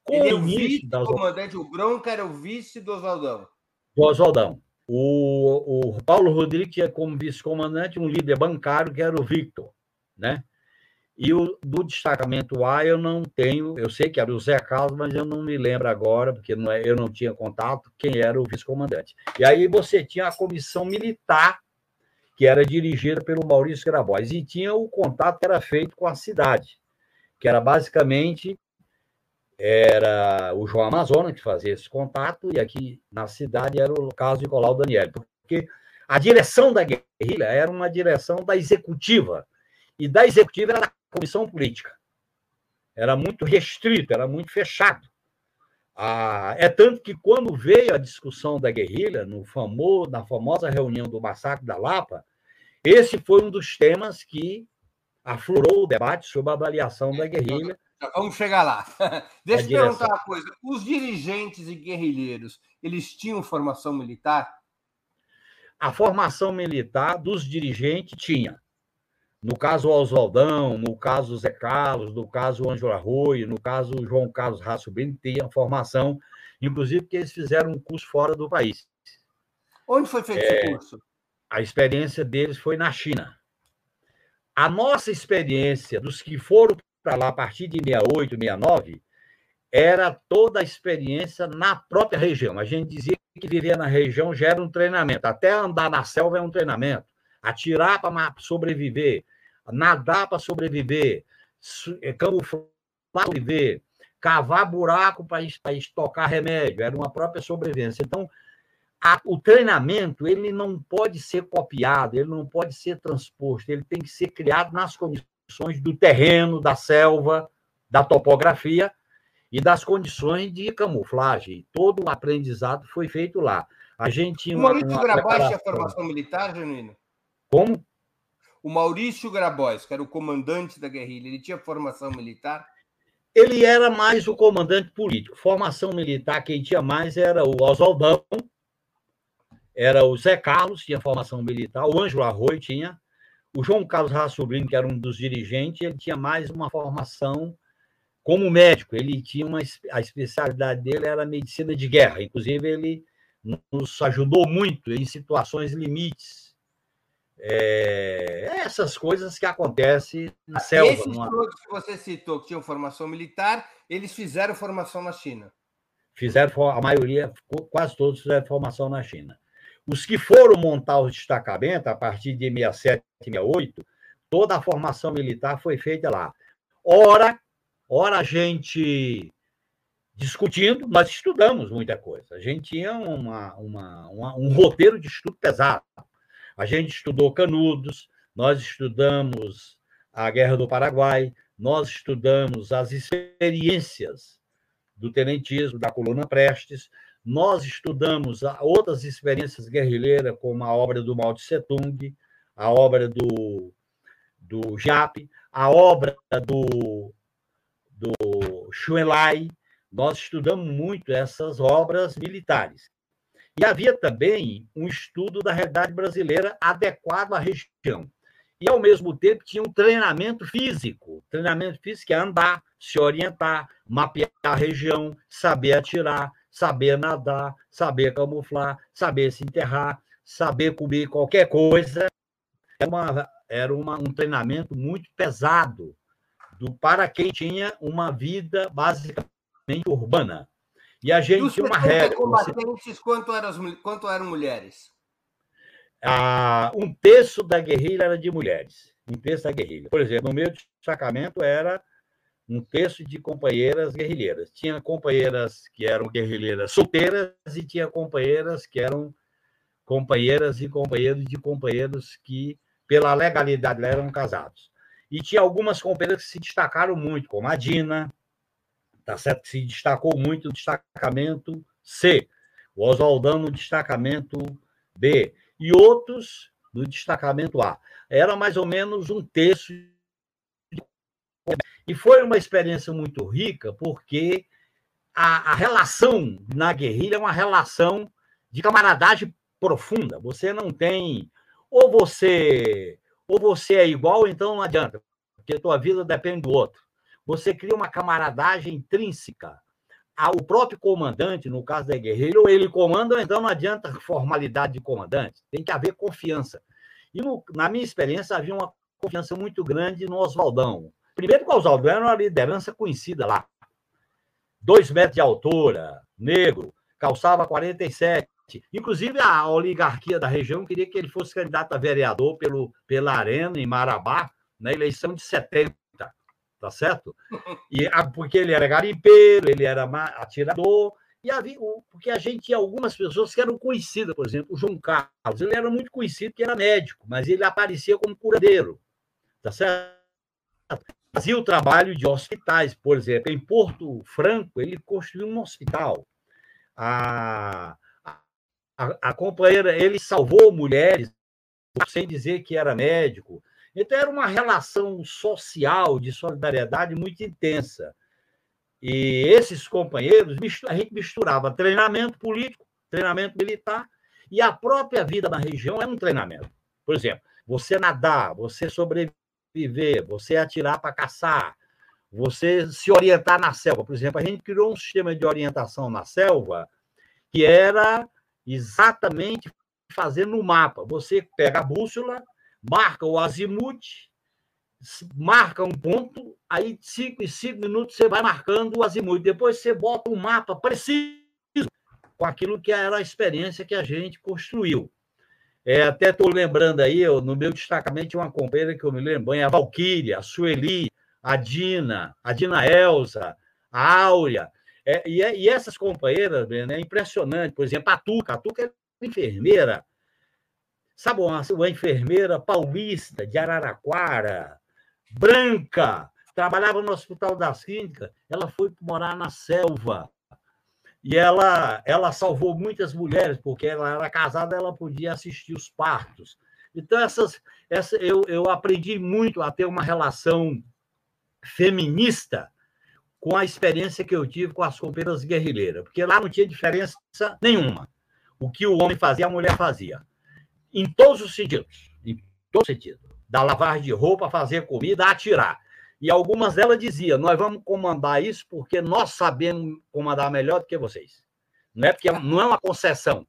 Com ele é o vice-comandante, o Bronca era o vice do Oswaldão. Do Oswaldão. O, o Paulo Rodrigues tinha como vice-comandante um líder bancário que era o Victor, né? E o do destacamento A eu não tenho, eu sei que era o Zé Carlos, mas eu não me lembro agora, porque não é, eu não tinha contato quem era o vice-comandante. E aí você tinha a comissão militar que era dirigida pelo Maurício Grabois, e tinha o contato que era feito com a cidade, que era basicamente era o João Amazônia que fazia esse contato, e aqui na cidade era o caso de Colau Daniel, porque a direção da guerrilha era uma direção da executiva, e da executiva era da comissão política. Era muito restrito, era muito fechado. Ah, é tanto que quando veio a discussão da guerrilha, no famoso, na famosa reunião do massacre da Lapa, esse foi um dos temas que aflorou o debate sobre a avaliação da guerrilha. Vamos chegar lá. <laughs> Deixa eu perguntar uma coisa. Os dirigentes e guerrilheiros, eles tinham formação militar? A formação militar dos dirigentes tinha. No caso Oswaldão, no caso Zé Carlos, no caso Ângelo Arroio, no caso João Carlos Raço Bem, tinha formação, inclusive porque eles fizeram um curso fora do país. Onde foi feito é, esse curso? A experiência deles foi na China. A nossa experiência, dos que foram para lá a partir de 68, 69, era toda a experiência na própria região. A gente dizia que viver na região já era um treinamento. Até andar na selva é um treinamento atirar para sobreviver, nadar para sobreviver, é, camuflar para sobreviver, cavar buraco para estocar remédio, era uma própria sobrevivência. Então, a, o treinamento ele não pode ser copiado, ele não pode ser transposto, ele tem que ser criado nas condições do terreno, da selva, da topografia e das condições de camuflagem. Todo o aprendizado foi feito lá. A gente tinha o Maurício Grabaixo tinha formação militar, Genuíno? Como? O Maurício Grabois, que era o comandante da guerrilha, ele tinha formação militar? Ele era mais o comandante político. Formação militar, quem tinha mais era o Oswaldão, era o Zé Carlos, tinha formação militar, o Ângelo Arroio tinha, o João Carlos Rassobrinho, que era um dos dirigentes, ele tinha mais uma formação como médico. Ele tinha uma a especialidade dele era medicina de guerra. Inclusive ele nos ajudou muito em situações limites é, essas coisas que acontecem na selva. Esses numa... todos que você citou que tinham formação militar, eles fizeram formação na China. Fizeram, a maioria, quase todos fizeram formação na China. Os que foram montar o destacamento, a partir de 67, 68, toda a formação militar foi feita lá. Ora, ora a gente discutindo, nós estudamos muita coisa. A gente tinha uma, uma, uma um roteiro de estudo pesado. A gente estudou Canudos, nós estudamos a Guerra do Paraguai, nós estudamos as experiências do tenentismo, da coluna Prestes, nós estudamos outras experiências guerrilheiras, como a obra do Mao Tse Tung, a obra do, do Jap, a obra do, do Xuelai. Nós estudamos muito essas obras militares. E havia também um estudo da realidade brasileira adequado à região. E, ao mesmo tempo, tinha um treinamento físico. Treinamento físico é andar, se orientar, mapear a região, saber atirar, saber nadar, saber camuflar, saber se enterrar, saber comer qualquer coisa. Era, uma, era uma, um treinamento muito pesado do, para quem tinha uma vida basicamente urbana. E a gente tinha uma regra. combatentes, quanto, eram, quanto eram mulheres? Ah, um terço da guerrilha era de mulheres. Um terço da guerrilha. Por exemplo, no meu destacamento era um terço de companheiras guerrilheiras. Tinha companheiras que eram guerrilheiras solteiras e tinha companheiras que eram companheiras e companheiros de companheiros que, pela legalidade, eram casados. E tinha algumas companheiras que se destacaram muito, como a Dina, tá certo? Que se destacou muito no destacamento C, o Oswaldão no destacamento B. e outros no destacamento A. Era mais ou menos um terço. E foi uma experiência muito rica, porque a, a relação na guerrilha é uma relação de camaradagem profunda. Você não tem. Ou você ou você é igual, então não adianta, porque a tua vida depende do outro. Você cria uma camaradagem intrínseca. O próprio comandante, no caso da guerrilha, ou ele comanda, então não adianta <laughs> formalidade de comandante. Tem que haver confiança. E no, na minha experiência, havia uma confiança muito grande no Oswaldão. Primeiro que o Oswaldão era uma liderança conhecida lá. Dois metros de altura, negro, calçava 47, Inclusive, a oligarquia da região queria que ele fosse candidato a vereador pelo, pela Arena, em Marabá, na eleição de 70, tá certo? E, porque ele era garimpeiro, ele era atirador, e havia, porque a gente tinha algumas pessoas que eram conhecidas, por exemplo, o João Carlos, ele era muito conhecido que era médico, mas ele aparecia como curadeiro, tá certo? Fazia o trabalho de hospitais, por exemplo, em Porto Franco, ele construiu um hospital. A, a, a companheira, ele salvou mulheres sem dizer que era médico. Então, era uma relação social de solidariedade muito intensa. E esses companheiros, a gente misturava treinamento político, treinamento militar, e a própria vida na região é um treinamento. Por exemplo, você nadar, você sobreviver, você atirar para caçar, você se orientar na selva. Por exemplo, a gente criou um sistema de orientação na selva que era exatamente fazendo o mapa. Você pega a bússola, marca o azimuth, marca um ponto, aí cinco e cinco minutos você vai marcando o azimuth. Depois você bota um mapa preciso com aquilo que era a experiência que a gente construiu. É, até estou lembrando aí, eu, no meu destacamento, uma companheira que eu me lembro, a Valquíria, a Sueli, a Dina, a Dina Elza, a Áurea. É, e, é, e, essas companheiras, né, é impressionante. Por exemplo, a Tuca. A Tuca é enfermeira. Sabe uma, uma enfermeira paulista de Araraquara, branca, trabalhava no Hospital das Clínicas. Ela foi morar na selva. E ela, ela salvou muitas mulheres, porque ela era casada, ela podia assistir os partos. Então, essas, essa, eu, eu aprendi muito a ter uma relação feminista com a experiência que eu tive com as companheiras guerrilheiras, porque lá não tinha diferença nenhuma. O que o homem fazia, a mulher fazia. Em todos os sentidos. Em todo sentido. Da lavagem de roupa, fazer comida, atirar. E algumas delas diziam: nós vamos comandar isso porque nós sabemos comandar melhor do que vocês. Não é porque não é uma concessão.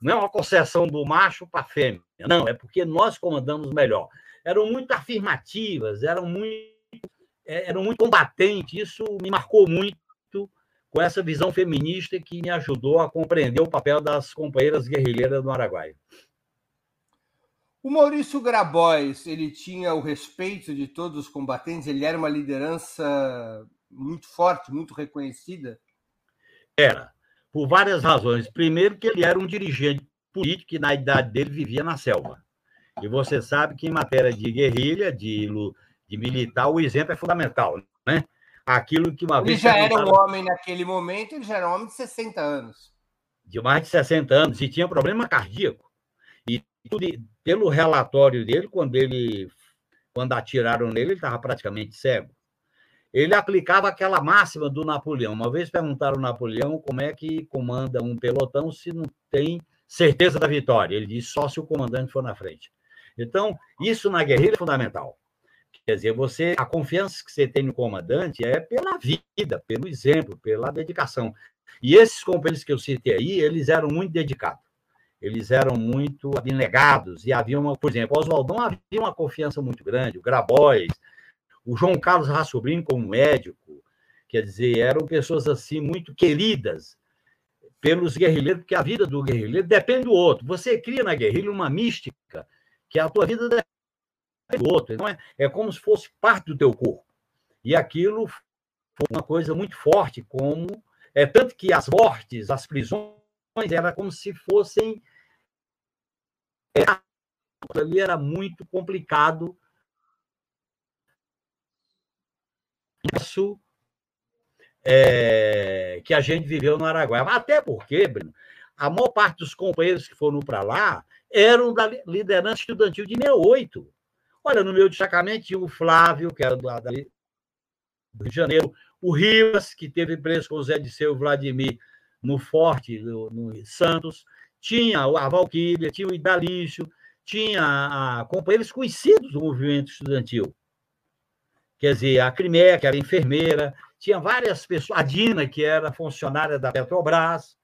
Não é uma concessão do macho para a fêmea. Não, é porque nós comandamos melhor. Eram muito afirmativas, eram muito é, eram muito combatentes, isso me marcou muito com essa visão feminista que me ajudou a compreender o papel das companheiras guerrilheiras do Araguaia. O Maurício Grabois, ele tinha o respeito de todos os combatentes, ele era uma liderança muito forte, muito reconhecida? Era, por várias razões. Primeiro, que ele era um dirigente político que, na idade dele, vivia na selva. E você sabe que, em matéria de guerrilha, de de militar, o exemplo é fundamental, né? Aquilo que uma ele vez. Ele já era um homem naquele momento, ele já era um homem de 60 anos. De mais de 60 anos, e tinha problema cardíaco. E pelo relatório dele, quando ele quando atiraram nele, ele estava praticamente cego. Ele aplicava aquela máxima do Napoleão. Uma vez perguntaram ao Napoleão como é que comanda um pelotão se não tem certeza da vitória. Ele disse só se o comandante for na frente. Então, isso na guerrilha é fundamental. Quer dizer, você, a confiança que você tem no comandante é pela vida, pelo exemplo, pela dedicação. E esses companheiros que eu citei aí, eles eram muito dedicados. Eles eram muito abnegados e havia uma, por exemplo, Oswaldão havia uma confiança muito grande, o Grabois, o João Carlos Rassobrinho como médico, quer dizer, eram pessoas assim muito queridas pelos guerrilheiros, porque a vida do guerrilheiro depende do outro. Você cria na guerrilha uma mística que a tua vida do outro. Então, é, é como se fosse parte do teu corpo. E aquilo foi uma coisa muito forte, como é tanto que as mortes, as prisões, era como se fossem é, ali era muito complicado. Isso é, que a gente viveu no Araguaia. Até porque, Bruno, a maior parte dos companheiros que foram para lá eram da liderança estudantil de 68. Olha, no meu destacamento tinha o Flávio, que era do, do Rio de Janeiro, o Rivas, que teve preso com o Zé de Seu Vladimir no Forte, no, no Santos, tinha a Valquíria, tinha o Idalício, tinha a, companheiros conhecidos do movimento estudantil. Quer dizer, a Crimeia, que era enfermeira, tinha várias pessoas, a Dina, que era funcionária da Petrobras,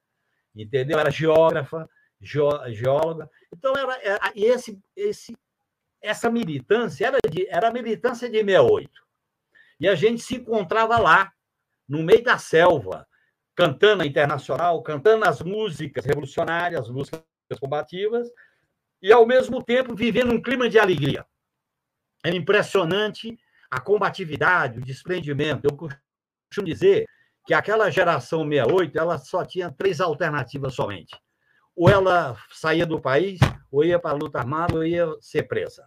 entendeu? Era geógrafa, geóloga. Então, era, era esse, esse, essa militância era, de, era a militância de 68. E a gente se encontrava lá, no meio da selva, cantando a internacional, cantando as músicas revolucionárias, as músicas combativas, e, ao mesmo tempo, vivendo um clima de alegria. Era impressionante a combatividade, o desprendimento. Eu costumo dizer que aquela geração 68 ela só tinha três alternativas somente. Ou ela saía do país, ou ia para a luta armada, ou ia ser presa.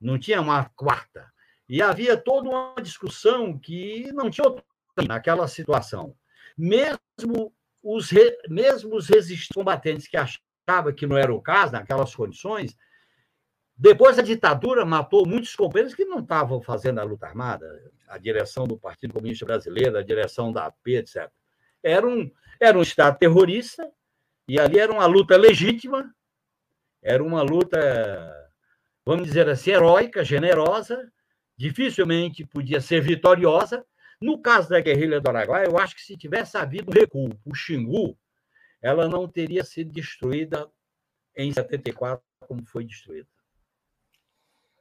Não tinha uma quarta. E havia toda uma discussão que não tinha outra naquela situação. Mesmo os, re... mesmo os resistentes combatentes que achavam que não era o caso, naquelas condições, depois a ditadura matou muitos companheiros que não estavam fazendo a luta armada, a direção do Partido Comunista Brasileiro, a direção da AP, etc. Era um, era um Estado terrorista, e ali era uma luta legítima, era uma luta, vamos dizer assim, heróica, generosa, dificilmente podia ser vitoriosa. No caso da guerrilha do Araguaia, eu acho que se tivesse havido recuo, o Xingu, ela não teria sido destruída em 74 como foi destruída.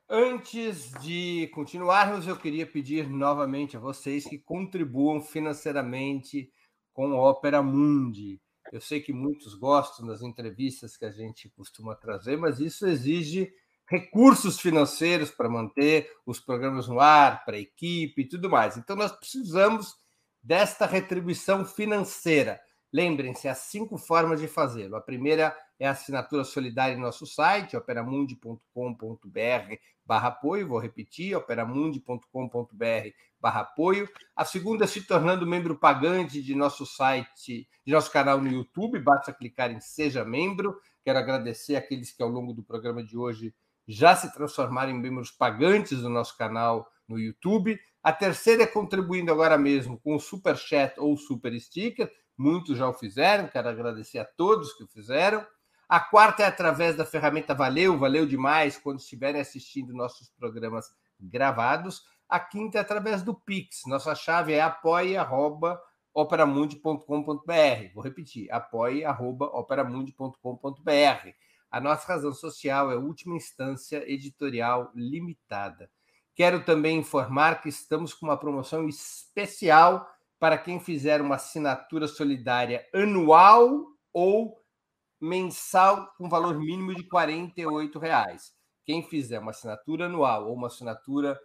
Antes de continuarmos, eu queria pedir novamente a vocês que contribuam financeiramente com a Ópera Mundi. Eu sei que muitos gostam das entrevistas que a gente costuma trazer, mas isso exige recursos financeiros para manter os programas no ar, para a equipe e tudo mais. Então, nós precisamos desta retribuição financeira. Lembrem-se, há cinco formas de fazê-lo. A primeira é a assinatura solidária em nosso site, operamundi.com.br barra apoio, vou repetir, operamundi.com.br barra apoio. A segunda é se tornando membro pagante de nosso site, de nosso canal no YouTube, basta clicar em Seja Membro. Quero agradecer aqueles que ao longo do programa de hoje já se transformaram em membros pagantes do nosso canal no YouTube. A terceira é contribuindo agora mesmo com o Super Chat ou Super Sticker. Muitos já o fizeram, quero agradecer a todos que o fizeram. A quarta é através da ferramenta Valeu, valeu demais quando estiverem assistindo nossos programas gravados. A quinta é através do Pix. Nossa chave é apoia.operamundi.com.br. Vou repetir, apoia.operamundi.com.br. A nossa razão social é última instância editorial limitada. Quero também informar que estamos com uma promoção especial para quem fizer uma assinatura solidária anual ou mensal com valor mínimo de R$ reais. Quem fizer uma assinatura anual ou uma assinatura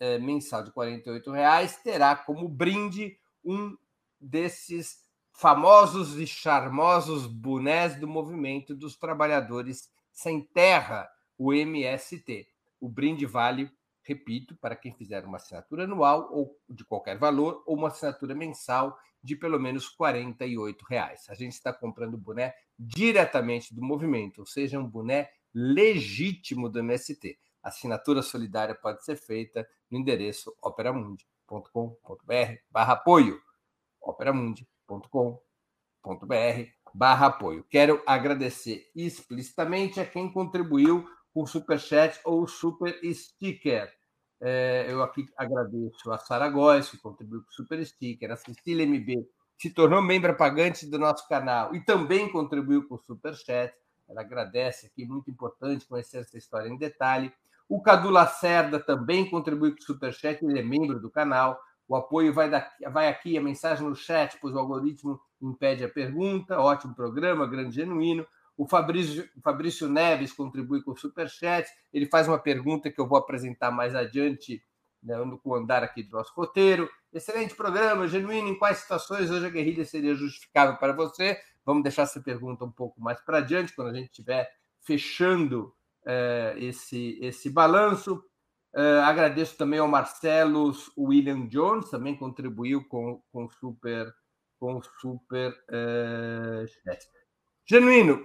é, mensal de R$ reais terá como brinde um desses famosos e charmosos bonés do movimento dos trabalhadores sem terra, o MST. O brinde vale, repito, para quem fizer uma assinatura anual ou de qualquer valor ou uma assinatura mensal de pelo menos R$ reais. A gente está comprando boné diretamente do movimento, ou seja, um boné legítimo do MST. Assinatura solidária pode ser feita no endereço operamundi.com.br barra apoio. operamundi.com.br barra apoio. Quero agradecer explicitamente a quem contribuiu com o Superchat ou Super Sticker. É, eu aqui agradeço a Sara Góes, que contribuiu com Super Sticker, a Cecília MB, se tornou membro pagante do nosso canal e também contribuiu com Super Chat. Ela agradece aqui, muito importante conhecer essa história em detalhe. O Cadu Lacerda também contribui com o Super Chat, ele é membro do canal. O apoio vai, daqui, vai aqui, a mensagem no chat, pois o algoritmo impede a pergunta. Ótimo programa, grande genuíno. O Fabrício, o Fabrício Neves contribui com o Super Chat. Ele faz uma pergunta que eu vou apresentar mais adiante né, com o andar aqui do nosso roteiro. Excelente programa, genuíno. Em quais situações hoje a guerrilha seria justificável para você? Vamos deixar essa pergunta um pouco mais para adiante, quando a gente estiver fechando eh, esse, esse balanço. Eh, agradeço também ao Marcelo William Jones, também contribuiu com, com super com super eh, Genuíno,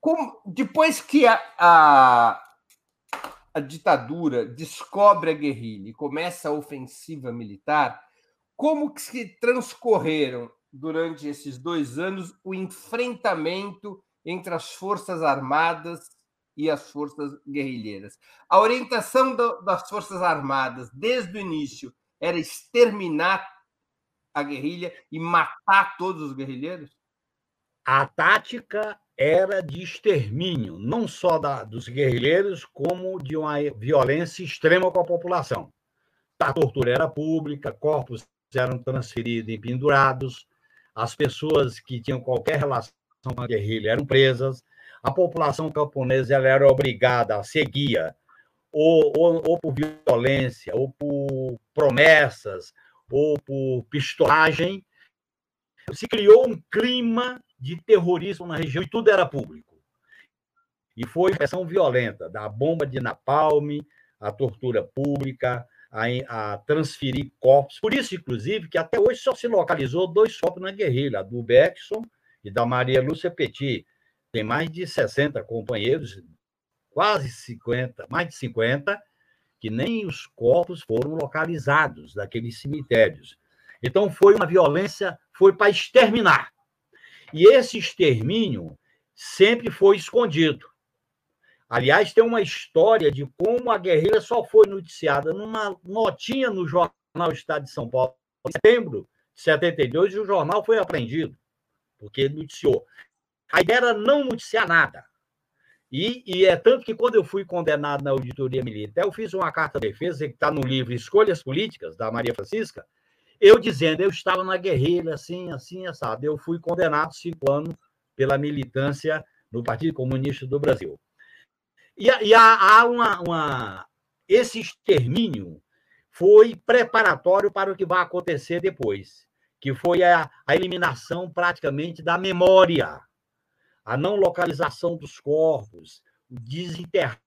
como, depois que a, a, a ditadura descobre a guerrilha e começa a ofensiva militar, como que se transcorreram durante esses dois anos o enfrentamento entre as forças armadas e as forças guerrilheiras? A orientação do, das forças armadas desde o início era exterminar a guerrilha e matar todos os guerrilheiros? A tática era de extermínio, não só da, dos guerrilheiros, como de uma violência extrema com a população. A tortura era pública, corpos eram transferidos e pendurados, as pessoas que tinham qualquer relação com a guerrilha eram presas, a população camponesa ela era obrigada a seguir ou, ou, ou por violência, ou por promessas, ou por pistolagem. Se criou um clima de terrorismo na região e tudo era público. E foi pressão violenta, da bomba de napalm, a tortura pública, a, a, transferir corpos. Por isso, inclusive, que até hoje só se localizou dois corpos na guerrilha, a do Beckson e da Maria Lúcia Petit. Tem mais de 60 companheiros, quase 50, mais de 50, que nem os corpos foram localizados daqueles cemitérios. Então, foi uma violência, foi para exterminar. E esse extermínio sempre foi escondido. Aliás, tem uma história de como a guerrilha só foi noticiada numa notinha no jornal Estado de São Paulo, em setembro de 72, e o jornal foi apreendido, porque noticiou. A ideia era não noticiar nada. E, e, é tanto que quando eu fui condenado na auditoria militar, eu fiz uma carta de defesa que está no livro Escolhas Políticas, da Maria Francisca, eu dizendo, eu estava na guerrilha, assim, assim, assado. Eu fui condenado cinco anos pela militância no Partido Comunista do Brasil. E, e há, há uma, uma, Esse extermínio foi preparatório para o que vai acontecer depois, que foi a, a eliminação praticamente da memória, a não localização dos corpos, desenterrar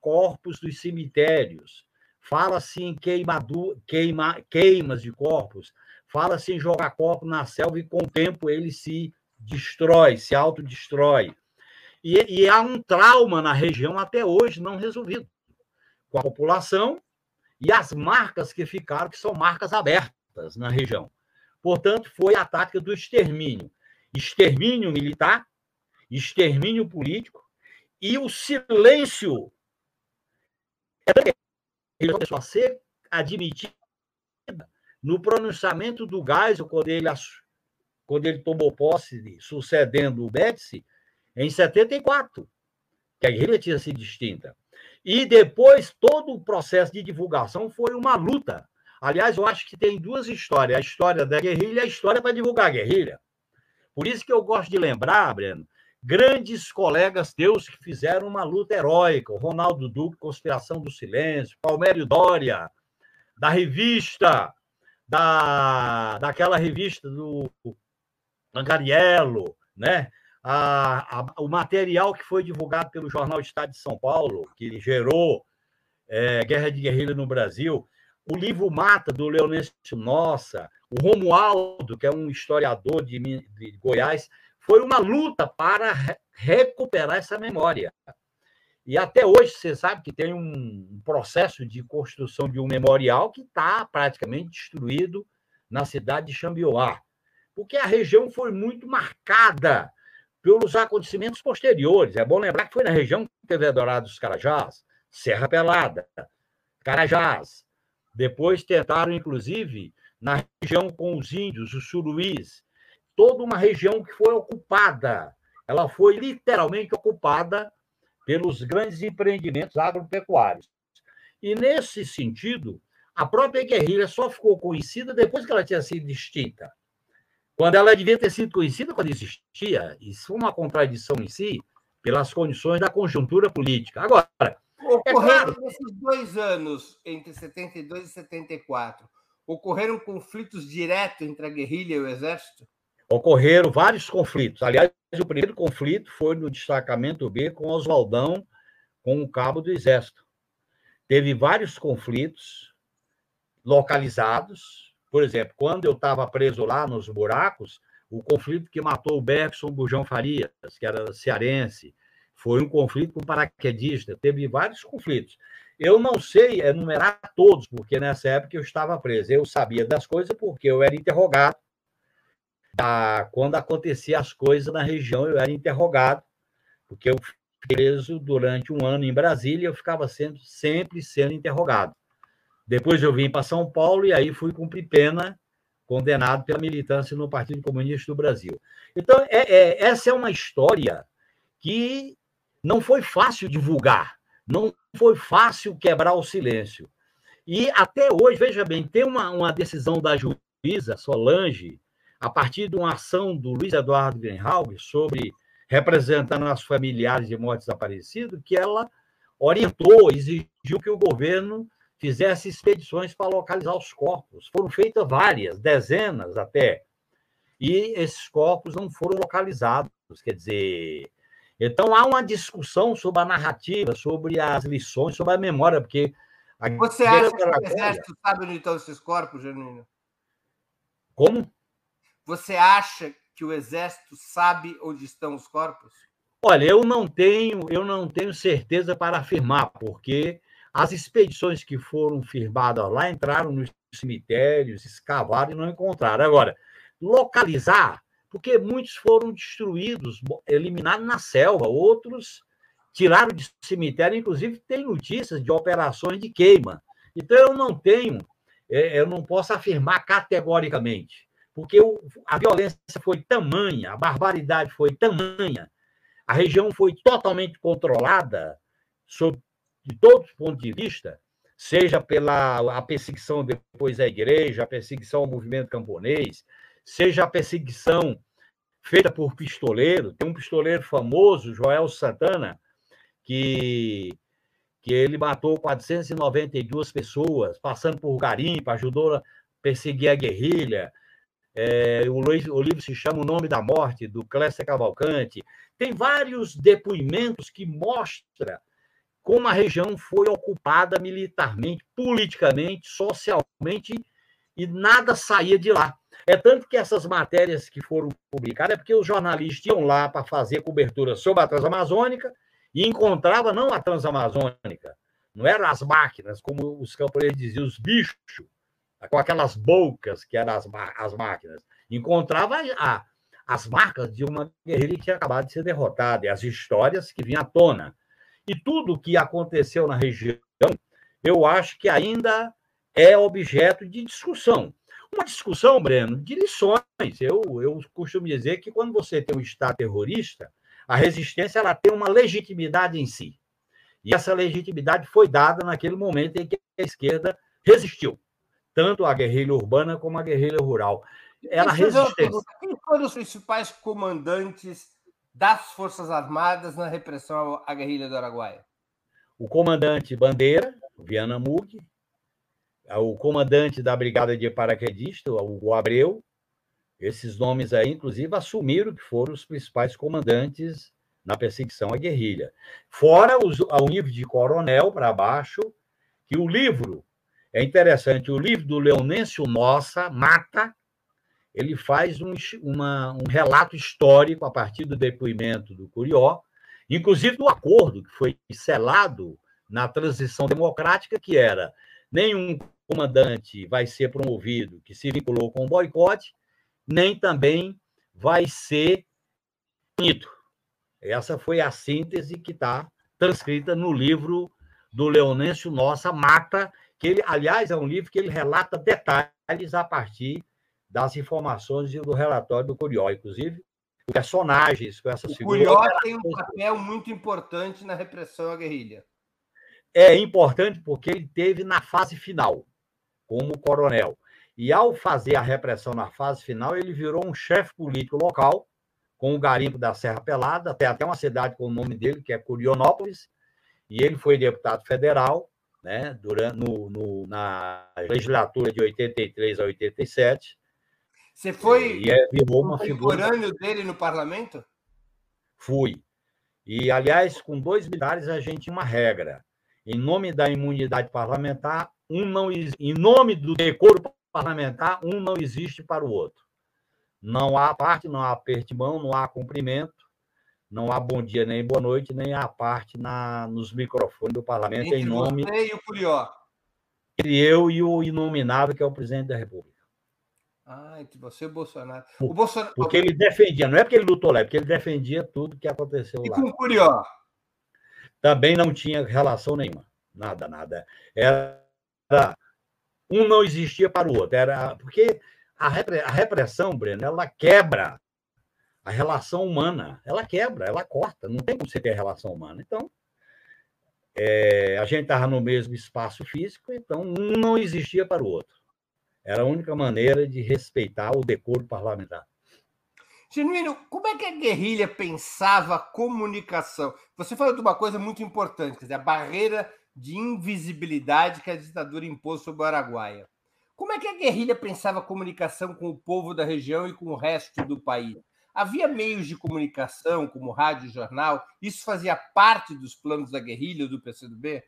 corpos dos cemitérios, fala-se em queimadu, queima, queimas de corpos, fala-se em jogar corpo na selva e com o tempo ele se destrói, se autodestrói. E, e há um trauma na região até hoje não resolvido, com a população e as marcas que ficaram, que são marcas abertas na região. Portanto, foi a tática do extermínio. Extermínio militar, extermínio político e o silêncio começou a ser admitida no pronunciamento do Geisel, quando ele, quando ele tomou posse, sucedendo o Médici, em 74, que a guerrilha tinha sido extinta. E depois, todo o processo de divulgação foi uma luta. Aliás, eu acho que tem duas histórias: a história da guerrilha e a história para divulgar a guerrilha. Por isso que eu gosto de lembrar, Breno, grandes colegas teus que fizeram uma luta heróica: o Ronaldo Duque, Conspiração do Silêncio, Palmério Dória, da revista, da, daquela revista do Angariello, né? a, a, o material que foi divulgado pelo Jornal Estado de São Paulo, que gerou é, Guerra de Guerrilha no Brasil, o livro Mata, do Leonêncio Nossa, o Romualdo, que é um historiador de, de Goiás, foi uma luta para re recuperar essa memória. E até hoje, você sabe que tem um processo de construção de um memorial que está praticamente destruído na cidade de Xambioá, porque a região foi muito marcada pelos acontecimentos posteriores. É bom lembrar que foi na região que teve Dourado dos Carajás, Serra Pelada, Carajás. Depois tentaram, inclusive, na região com os índios, os suruís, toda uma região que foi ocupada. Ela foi literalmente ocupada pelos grandes empreendimentos agropecuários. E, nesse sentido, a própria guerrilha só ficou conhecida depois que ela tinha sido extinta quando ela devia ter sido conhecida quando existia. Isso foi uma contradição em si, pelas condições da conjuntura política. Agora. Ocorreram é claro, nesses dois anos, entre 72 e 74, ocorreram conflitos diretos entre a guerrilha e o exército? Ocorreram vários conflitos. Aliás, o primeiro conflito foi no destacamento B com Oswaldão, com o cabo do exército. Teve vários conflitos localizados, por exemplo, quando eu estava preso lá nos buracos, o conflito que matou o Bergson Bujão Farias, que era cearense, Foi um conflito com paraquedista, teve vários conflitos. Eu não sei enumerar todos, porque nessa época eu estava preso. Eu sabia das coisas porque eu era interrogado. Quando acontecia as coisas na região, eu era interrogado, porque eu fui preso durante um ano em Brasília, eu ficava sendo, sempre sendo interrogado. Depois eu vim para São Paulo e aí fui cumprir pena, condenado pela militância no Partido Comunista do Brasil. Então, é, é, essa é uma história que não foi fácil divulgar, não foi fácil quebrar o silêncio. E até hoje, veja bem, tem uma, uma decisão da juíza Solange, a partir de uma ação do Luiz Eduardo Greenhalgh sobre representando as familiares de mortes desaparecidos, que ela orientou, exigiu que o governo fizesse expedições para localizar os corpos. Foram feitas várias, dezenas até. E esses corpos não foram localizados. Quer dizer, então há uma discussão sobre a narrativa, sobre as lições, sobre a memória, porque. A Você acha que o Exército sabe onde estão esses corpos, Genuíno? Como? Você acha que o Exército sabe onde estão os corpos? Olha, eu não tenho, eu não tenho certeza para afirmar, porque as expedições que foram firmadas lá entraram nos cemitérios, escavaram e não encontraram. Agora, localizar, porque muitos foram destruídos, eliminados na selva, outros tiraram de cemitério, inclusive tem notícias de operações de queima. Então, eu não tenho, é, eu não posso afirmar categoricamente, porque a violência foi tamanha, a barbaridade foi tamanha, a região foi totalmente controlada sob de todos os pontos de vista, seja pela a perseguição depois à igreja, a perseguição ao movimento camponês, seja a perseguição feita por pistoleiro. Tem um pistoleiro famoso, Joel Santana, que, que ele matou 492 pessoas, passando por garimpo, ajudou a perseguir a guerrilha. É, o, o, livro se chama O Nome da Morte, do Clécio Cavalcante. Tem vários depoimentos que mostram como a região foi ocupada militarmente, politicamente, socialmente, e nada saía de lá. É tanto que essas matérias que foram publicadas é porque os jornalistas iam lá para fazer cobertura sobre a Transamazônica e encontrava não a Transamazônica, não eram as máquinas, como os camponeses diziam, os bichos, com aquelas bocas que eram as, as máquinas. Encontrava a, as marcas de uma guerrilha que tinha acabado de ser derrotada e as histórias que vinham à tona. E tudo o que aconteceu na região, eu acho que ainda é objeto de discussão. Uma discussão, Breno, de lições. Eu, eu costumo dizer que quando você tem um Estado terrorista, a resistência ela tem uma legitimidade em si. E essa legitimidade foi dada naquele momento em que a esquerda resistiu, tanto a guerrilha urbana como a guerrilha rural. Ela resistiu. Quem foram os principais comandantes das Forças Armadas na repressão à guerrilha do Araguaia? O comandante Bandeira, Viana Mug, o comandante da Brigada de Paraquedistas, o Abreu, esses nomes aí, inclusive, assumiram que foram os principais comandantes na perseguição à guerrilha. Fora os, ao nível de coronel para baixo, que o livro, é interessante, o livro do Leonêncio Nossa, Mata, ele faz um, uma, um relato histórico a partir do depoimento do Curió, inclusive do acordo que foi selado na transição democrática, que era nenhum comandante vai ser promovido que se vinculou com o boicote, nem também vai ser punido. Essa foi a síntese que está transcrita no livro do Leonêncio Nossa Mata, que ele, aliás, é um livro que ele relata detalhes a partir das informações do relatório do Curió, inclusive personagens com essas figuras. O Curió tem um papel muito importante na repressão à guerrilha. É importante porque ele teve na fase final, como coronel. E ao fazer a repressão na fase final, ele virou um chefe político local, com o garimpo da Serra Pelada, tem até uma cidade com o nome dele, que é Curionópolis, e ele foi deputado federal, né, durante, no, no, na legislatura de 83 a 87, você foi e é, virou uma figura dele no parlamento? Fui. E, aliás, com dois militares a gente tinha uma regra. Em nome da imunidade parlamentar, um não em nome do decoro parlamentar, um não existe para o outro. Não há parte, não há aperto de mão, não há cumprimento, não há bom dia nem boa noite, nem há parte na, nos microfones do parlamento Entre em nome. Você e o Curió. Entre eu e o inominável, que é o presidente da República. Ah, entre você e o Bolsonaro. O Bolsonaro... Porque ele defendia, não é porque ele lutou lá, é porque ele defendia tudo que aconteceu e lá. com o Curió? Também não tinha relação nenhuma. Nada, nada. Era. Um não existia para o outro. Era, porque a repressão, Breno, ela quebra a relação humana. Ela quebra, ela corta. Não tem como você ter relação humana. Então, é, a gente estava no mesmo espaço físico, então um não existia para o outro. Era a única maneira de respeitar o decoro parlamentar. Genuíno, como é que a guerrilha pensava a comunicação? Você falou de uma coisa muito importante, quer dizer, a barreira de invisibilidade que a ditadura impôs sobre o Araguaia. Como é que a guerrilha pensava a comunicação com o povo da região e com o resto do país? Havia meios de comunicação, como rádio e jornal? Isso fazia parte dos planos da guerrilha do PCdoB?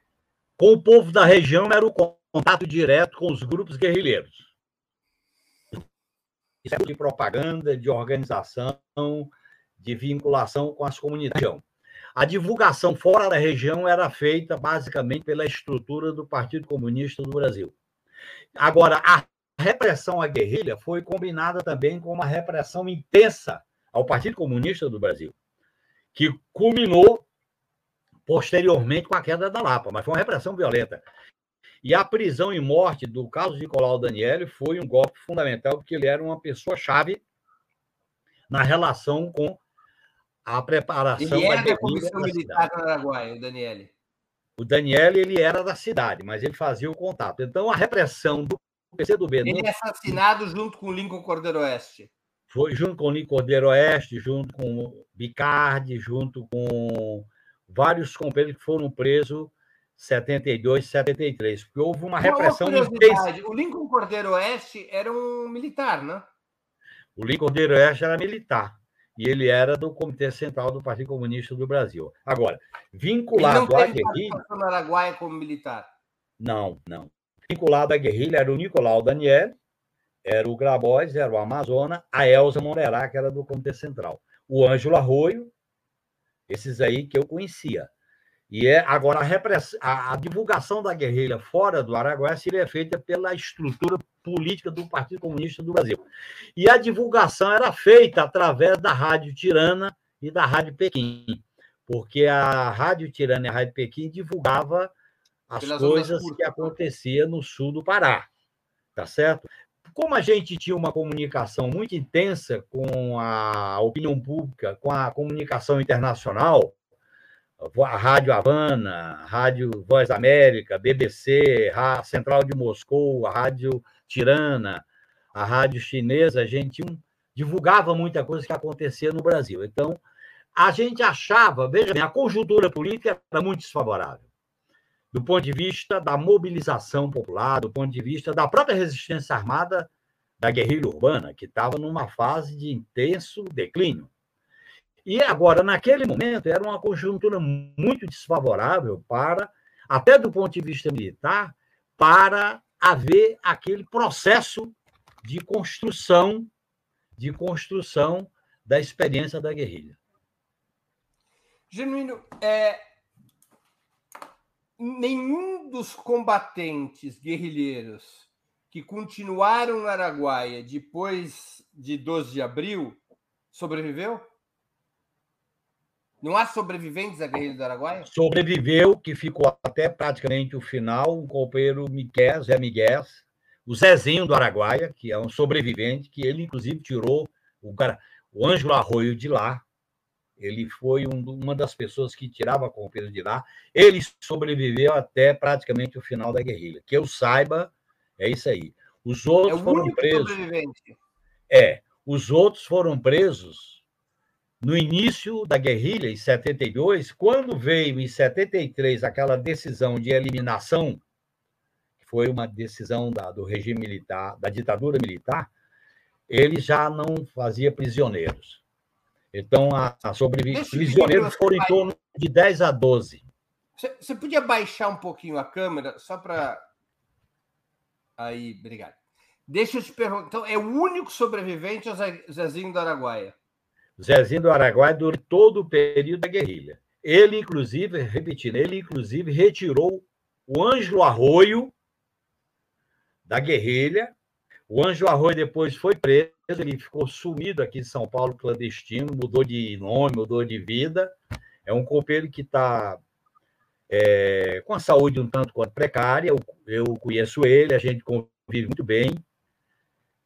Com o povo da região era o contato direto com os grupos guerrilheiros. Isso é de propaganda, de organização, de vinculação com as comunidades. A divulgação fora da região era feita basicamente pela estrutura do Partido Comunista do Brasil. Agora, a repressão à guerrilha foi combinada também com uma repressão intensa ao Partido Comunista do Brasil, que culminou posteriormente com a queda da Lapa, mas foi uma repressão violenta. E a prisão e morte do Carlos Nicolau Daniele foi um golpe fundamental, porque ele era uma pessoa-chave na relação com a preparação ele era da, comissão militar do Araguaia, o Daniele. O Daniele ele era da cidade, mas ele fazia o contato. Então, a repressão do PCdoB... Ele é assassinado junto com o Lincoln Cordeiro Oeste. Foi junto com o Lincoln Cordeiro Oeste, junto com o Bicardi, junto com vários companheiros que foram presos 72, 73, porque houve uma repressão intensa. O Lincoln Cordeiro Oeste era um militar, né? O Lincoln Cordeiro Oeste era militar. E ele era do Comitê Central do Partido Comunista do Brasil. Agora, vinculado à guerrilha. no Araguaia como militar? Não, não. Vinculado à guerrilha era o Nicolau Daniel, era o Grabois, era o Amazona, a Elza Monerá, que era do Comitê Central. O Ângelo Arroio, esses aí que eu conhecia. E é agora a, repress... a, a divulgação da guerrilha fora do Araguaia seria feita pela estrutura política do Partido Comunista do Brasil. E a divulgação era feita através da Rádio Tirana e da Rádio Pequim, porque a Rádio Tirana e a Rádio Pequim divulgava as Pelas coisas que aconteciam no sul do Pará, tá certo? Como a gente tinha uma comunicação muito intensa com a opinião pública, com a comunicação internacional, a Rádio Havana, a Rádio Voz América, BBC, a Central de Moscou, a Rádio Tirana, a Rádio Chinesa, a gente divulgava muita coisa que acontecia no Brasil. Então, a gente achava, veja bem, a conjuntura política era muito desfavorável. Do ponto de vista da mobilização popular, do ponto de vista da própria resistência armada da guerrilha urbana, que estava numa fase de intenso declínio. E agora, naquele momento, era uma conjuntura muito desfavorável para, até do ponto de vista militar, para haver aquele processo de construção, de construção da experiência da guerrilha. Genuíno, é, nenhum dos combatentes guerrilheiros que continuaram no Araguaia depois de 12 de abril sobreviveu? Não há sobreviventes da guerrilha do Araguaia? Sobreviveu, que ficou até praticamente o final, o companheiro Miguel, Zé Miguel, o Zezinho do Araguaia, que é um sobrevivente, que ele, inclusive, tirou o, o Ângelo Arroio de lá. Ele foi um, uma das pessoas que tirava companheiro de lá. Ele sobreviveu até praticamente o final da guerrilha. Que eu saiba, é isso aí. Os outros é foram presos. É, os outros foram presos no início da guerrilha, em 72, quando veio em 73 aquela decisão de eliminação, que foi uma decisão da, do regime militar, da ditadura militar, ele já não fazia prisioneiros. Então, a, a sobrevivência. Prisioneiros foram em torno de 10 a 12. Você, você podia baixar um pouquinho a câmera, só para. Aí, obrigado. Deixa eu te perguntar. Então, é o único sobrevivente o Zezinho do Araguaia? Zezinho do Araguaia durante todo o período da guerrilha. Ele, inclusive, repetindo, ele, inclusive, retirou o Ângelo Arroio da guerrilha. O Ângelo Arroio depois foi preso, ele ficou sumido aqui em São Paulo, clandestino, mudou de nome, mudou de vida. É um copeiro que está é, com a saúde um tanto quanto precária. Eu, eu conheço ele, a gente convive muito bem.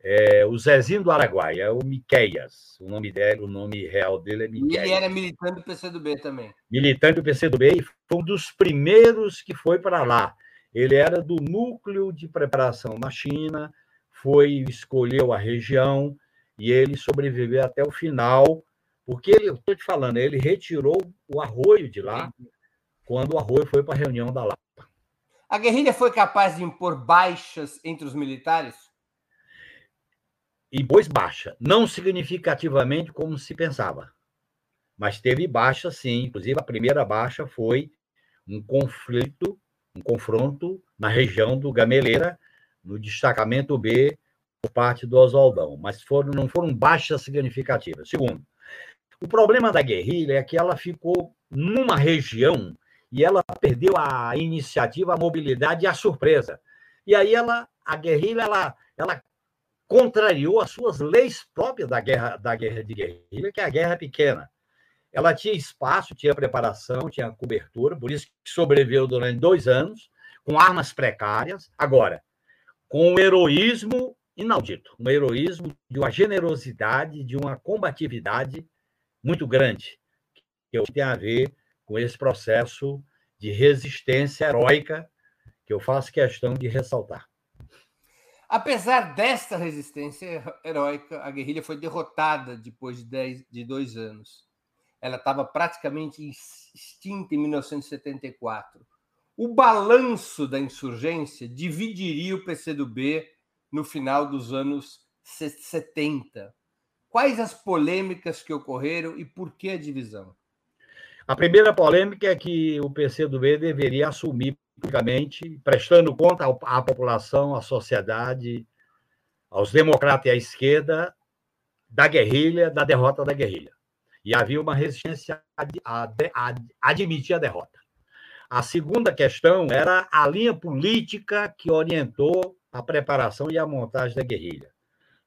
É, o Zezinho do Araguaia, é o Miqueias. O nome dele, o nome real dele é Miqueias. Ele era militante do PCdoB também. Militante do PCdoB e foi um dos primeiros que foi para lá. Ele era do núcleo de preparação na China, foi escolheu a região e ele sobreviveu até o final, porque ele, estou te falando, ele retirou o arroio de lá quando o arroio foi para a reunião da Lapa. A guerrilha foi capaz de impor baixas entre os militares? Impôs baixa, não significativamente como se pensava, mas teve baixa sim. Inclusive, a primeira baixa foi um conflito, um confronto na região do Gameleira, no destacamento B, por parte do Oswaldão, mas foram, não foram baixas significativas. Segundo, o problema da guerrilha é que ela ficou numa região e ela perdeu a iniciativa, a mobilidade e a surpresa. E aí ela, a guerrilha, ela, ela contrariou as suas leis próprias da guerra, da guerra de guerrilha, que é a guerra pequena. Ela tinha espaço, tinha preparação, tinha cobertura, por isso que sobreviveu durante dois anos, com armas precárias. Agora, com um heroísmo inaudito, um heroísmo de uma generosidade, de uma combatividade muito grande, que tem a ver com esse processo de resistência heróica que eu faço questão de ressaltar. Apesar desta resistência heróica, a guerrilha foi derrotada depois de, dez, de dois anos. Ela estava praticamente extinta em 1974. O balanço da insurgência dividiria o PCdoB no final dos anos 70. Quais as polêmicas que ocorreram e por que a divisão? A primeira polêmica é que o PCdoB deveria assumir publicamente, prestando conta à população, à sociedade, aos democratas e à esquerda, da guerrilha, da derrota da guerrilha. E havia uma resistência a, a, a admitir a derrota. A segunda questão era a linha política que orientou a preparação e a montagem da guerrilha.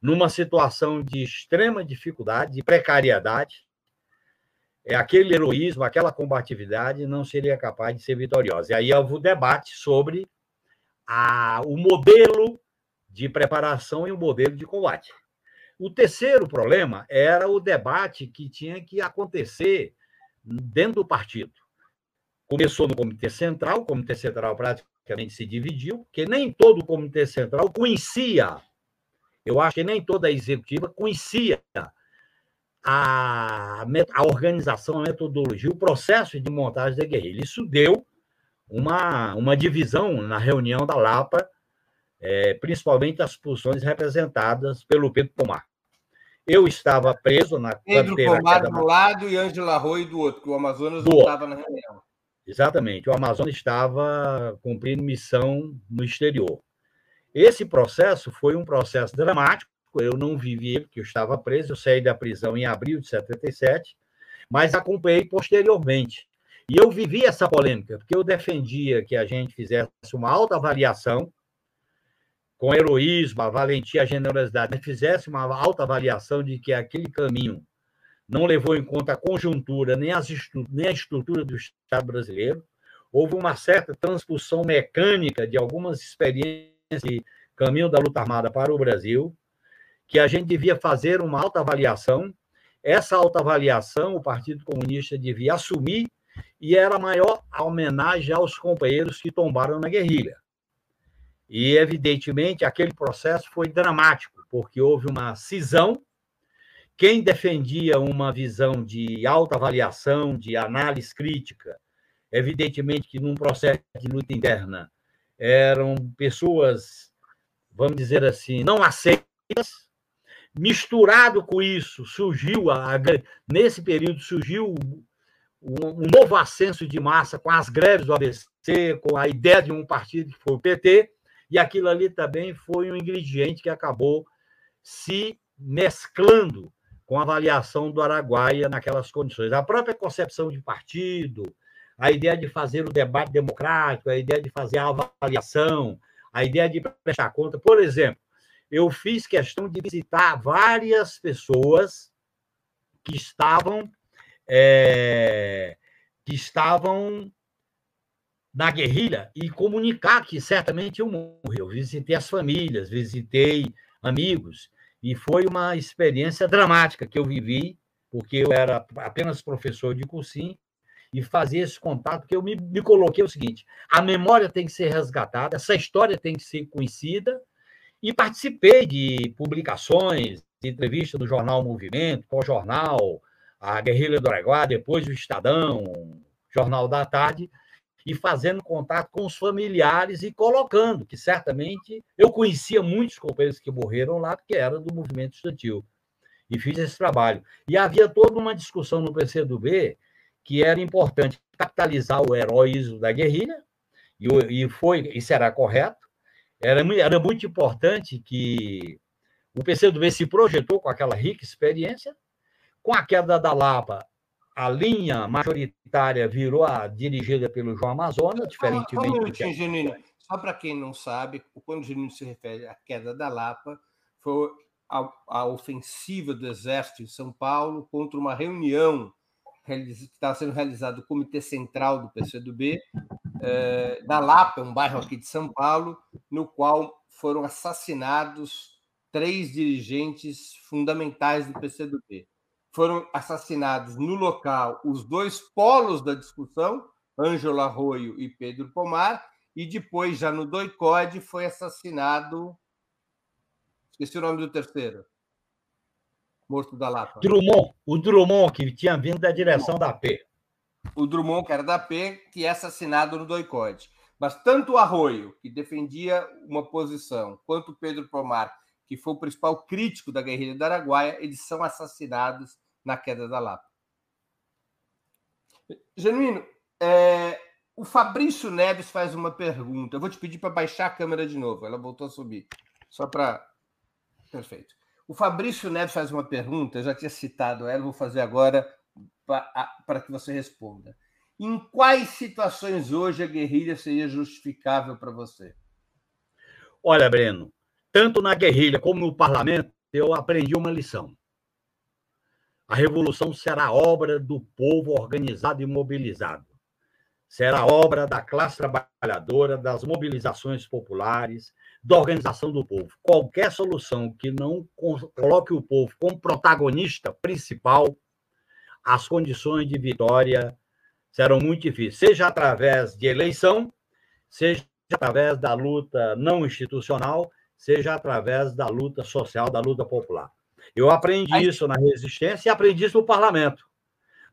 Numa situação de extrema dificuldade, de precariedade, é aquele heroísmo, aquela combatividade não seria capaz de ser vitoriosa. E aí houve o debate sobre a, o modelo de preparação e o modelo de combate. O terceiro problema era o debate que tinha que acontecer dentro do partido. Começou no Comitê Central, o Comitê Central praticamente se dividiu, porque nem todo o Comitê Central conhecia, eu acho que nem toda a executiva conhecia a, a organização, a metodologia, o processo de montagem da guerrilha. Isso deu uma, uma divisão na reunião da Lapa, é, principalmente as posições representadas pelo Pedro Pomar. Eu estava preso na Pedro Pomar do lado e Ângela Arroio do outro, que o Amazonas não estava na reunião. Exatamente, o Amazonas estava cumprindo missão no exterior. Esse processo foi um processo dramático, eu não vivi porque eu estava preso, eu saí da prisão em abril de 77, mas acompanhei posteriormente. E eu vivi essa polêmica, porque eu defendia que a gente fizesse uma alta avaliação, com heroísmo, a valentia, a generosidade, fizesse uma alta avaliação de que aquele caminho não levou em conta a conjuntura, nem, as, nem a estrutura do Estado brasileiro. Houve uma certa transpulsão mecânica de algumas experiências de caminho da luta armada para o Brasil, que a gente devia fazer uma autoavaliação. Essa autoavaliação o Partido Comunista devia assumir e era a maior homenagem aos companheiros que tombaram na guerrilha. E, evidentemente, aquele processo foi dramático, porque houve uma cisão. Quem defendia uma visão de autoavaliação, de análise crítica, evidentemente que num processo de luta interna eram pessoas, vamos dizer assim, não aceitas, Misturado com isso, surgiu, a, nesse período, surgiu um novo ascenso de massa com as greves do ABC, com a ideia de um partido que foi o PT, e aquilo ali também foi um ingrediente que acabou se mesclando com a avaliação do Araguaia naquelas condições. A própria concepção de partido, a ideia de fazer o debate democrático, a ideia de fazer a avaliação, a ideia de prestar conta. Por exemplo, eu fiz questão de visitar várias pessoas que estavam é, que estavam na guerrilha e comunicar que certamente eu morri. Eu visitei as famílias, visitei amigos, e foi uma experiência dramática que eu vivi, porque eu era apenas professor de cursinho, e fazer esse contato, que eu me, me coloquei o seguinte: a memória tem que ser resgatada, essa história tem que ser conhecida, e participei de publicações, de entrevistas do jornal Movimento, com o jornal A Guerrilha do Araguá, depois o Estadão, Jornal da Tarde, e fazendo contato com os familiares e colocando, que certamente eu conhecia muitos companheiros que morreram lá, porque era do movimento estudantil, e fiz esse trabalho. E havia toda uma discussão no PCdoB que era importante capitalizar o heroísmo da guerrilha, e, foi, e será correto. Era, era muito importante que o PCdoB se projetou com aquela rica experiência. Com a queda da Lapa, a linha majoritária virou a dirigida pelo João Amazonas, diferentemente. Só, um minutinho. Só para quem não sabe, quando o Genino se refere à queda da Lapa, foi a, a ofensiva do Exército em São Paulo contra uma reunião que estava sendo realizado no Comitê Central do PCdoB, eh, da Lapa, um bairro aqui de São Paulo, no qual foram assassinados três dirigentes fundamentais do PCdoB. Foram assassinados no local os dois polos da discussão, Ângelo Arroio e Pedro Pomar, e depois, já no doicode, foi assassinado. Esqueci o nome do terceiro morto da Lapa? Drummond, o Drummond, que tinha vindo da direção da P. O Drummond, que era da P, que é assassinado no doicode. Mas tanto o Arroio, que defendia uma posição, quanto o Pedro Pomar, que foi o principal crítico da guerrilha da Araguaia, eles são assassinados na queda da Lapa. Genuíno, é, o Fabrício Neves faz uma pergunta. Eu vou te pedir para baixar a câmera de novo. Ela voltou a subir. Só para. Perfeito. O Fabrício Neves faz uma pergunta, eu já tinha citado ela, vou fazer agora para que você responda. Em quais situações hoje a guerrilha seria justificável para você? Olha, Breno, tanto na guerrilha como no parlamento, eu aprendi uma lição. A revolução será obra do povo organizado e mobilizado. Será obra da classe trabalhadora, das mobilizações populares, da organização do povo. Qualquer solução que não coloque o povo como protagonista principal, as condições de vitória serão muito difíceis, seja através de eleição, seja através da luta não institucional, seja através da luta social, da luta popular. Eu aprendi Aí... isso na resistência e aprendi isso no parlamento.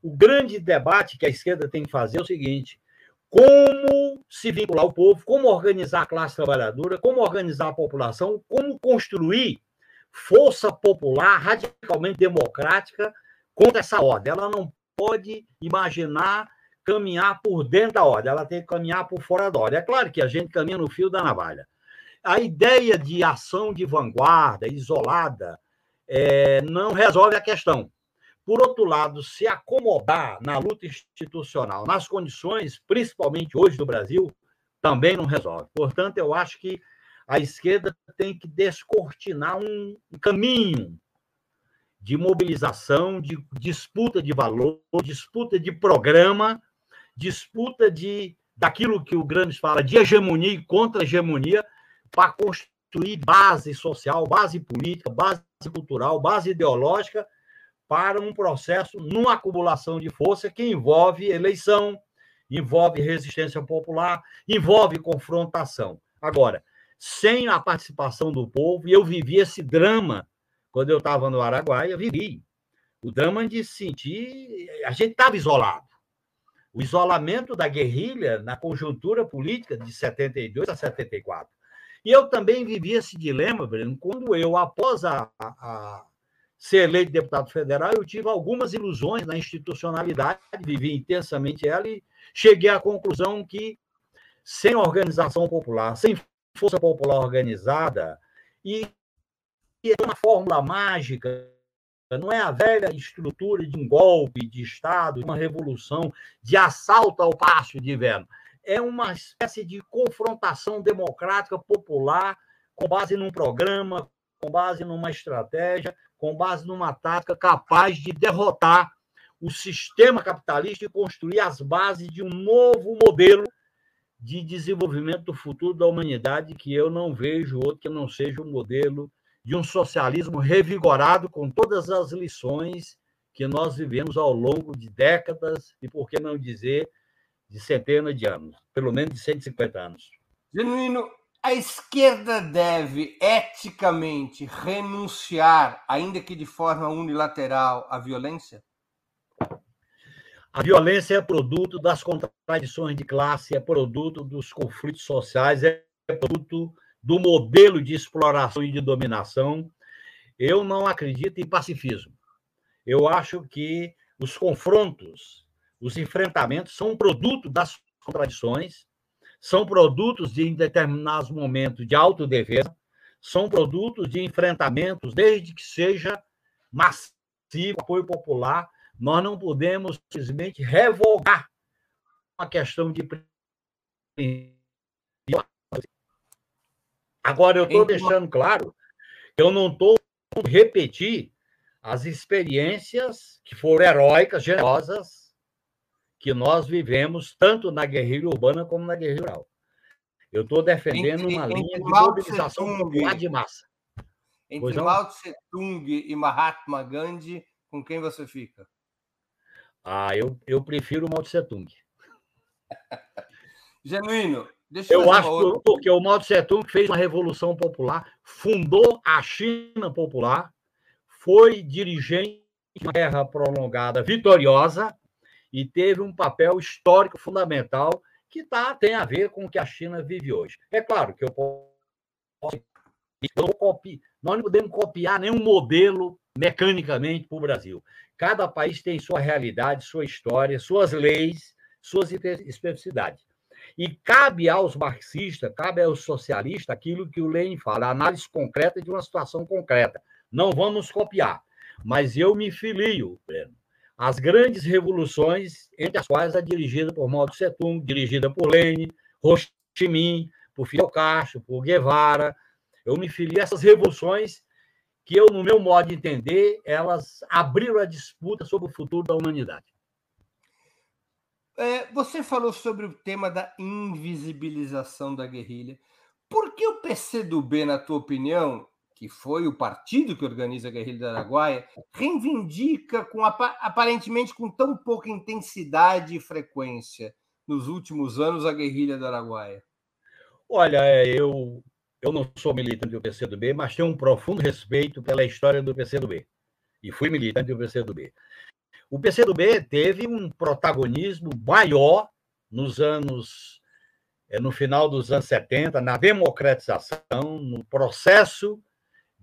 O grande debate que a esquerda tem que fazer é o seguinte: como se vincular ao povo, como organizar a classe trabalhadora, como organizar a população, como construir força popular radicalmente democrática contra essa ordem. Ela não pode imaginar caminhar por dentro da ordem, ela tem que caminhar por fora da ordem. É claro que a gente caminha no fio da navalha. A ideia de ação de vanguarda, isolada, é, não resolve a questão. Por outro lado, se acomodar na luta institucional, nas condições, principalmente hoje do Brasil, também não resolve. Portanto, eu acho que a esquerda tem que descortinar um caminho de mobilização, de disputa de valor, disputa de programa, disputa de daquilo que o Gramsci fala de hegemonia e contra-hegemonia para construir base social, base política, base cultural, base ideológica para um processo numa acumulação de força que envolve eleição, envolve resistência popular, envolve confrontação. Agora, sem a participação do povo, e eu vivi esse drama quando eu estava no Araguaia, vivi. O drama de sentir. A gente estava isolado. O isolamento da guerrilha na conjuntura política de 72 a 74. E eu também vivi esse dilema, Breno, quando eu, após a, a, ser eleito deputado federal, eu tive algumas ilusões na institucionalidade, vivi intensamente ela e cheguei à conclusão que sem organização popular, sem força popular organizada e, e uma fórmula mágica não é a velha estrutura de um golpe de Estado, de uma revolução, de assalto ao pasto de inverno. É uma espécie de confrontação democrática popular com base num programa, com base numa estratégia, com base numa tática capaz de derrotar o sistema capitalista e construir as bases de um novo modelo de desenvolvimento do futuro da humanidade que eu não vejo outro que não seja um modelo de um socialismo revigorado com todas as lições que nós vivemos ao longo de décadas e, por que não dizer, de centenas de anos, pelo menos de 150 anos. Genuíno, a esquerda deve eticamente renunciar, ainda que de forma unilateral, à violência? A violência é produto das contradições de classe, é produto dos conflitos sociais, é produto do modelo de exploração e de dominação. Eu não acredito em pacifismo. Eu acho que os confrontos, os enfrentamentos são produto das contradições, são produtos de, em determinados momentos, de autodefesa, são produtos de enfrentamentos, desde que seja massivo, apoio popular. Nós não podemos simplesmente revogar uma questão de Agora, eu estou deixando claro que eu não estou repetir as experiências que foram heróicas, generosas, que nós vivemos tanto na guerrilha urbana como na guerrilha rural. Eu estou defendendo entre, uma linha de mobilização popular de massa. Entre pois Mao Tse Tung e Mahatma Gandhi, com quem você fica? Ah, eu, eu prefiro Mao Tse Tung. <laughs> Genuíno, deixa eu Eu acho outra... porque o Mao Tse Tung fez uma revolução popular, fundou a China popular, foi dirigente de uma guerra prolongada vitoriosa, e teve um papel histórico fundamental que tá, tem a ver com o que a China vive hoje. É claro que eu posso. Eu copi, nós não podemos copiar nenhum modelo mecanicamente para o Brasil. Cada país tem sua realidade, sua história, suas leis, suas especificidades. E cabe aos marxistas, cabe aos socialistas aquilo que o Lenin fala, a análise concreta de uma situação concreta. Não vamos copiar. Mas eu me filio, Breno, as grandes revoluções, entre as quais a dirigida por Mao Tse dirigida por Lenin, Ho Chi Minh, por Fidel Castro, por Guevara. Eu me fili a essas revoluções que eu, no meu modo de entender, elas abriram a disputa sobre o futuro da humanidade. É, você falou sobre o tema da invisibilização da guerrilha. Por que o PCdoB, na tua opinião, que foi o partido que organiza a guerrilha do Araguaia, reivindica com aparentemente com tão pouca intensidade e frequência nos últimos anos a guerrilha do Araguaia? Olha, é, eu eu não sou militante do PCdoB, mas tenho um profundo respeito pela história do PCdoB. E fui militante do PCdoB. O PCdoB teve um protagonismo maior nos anos é, no final dos anos 70, na democratização, no processo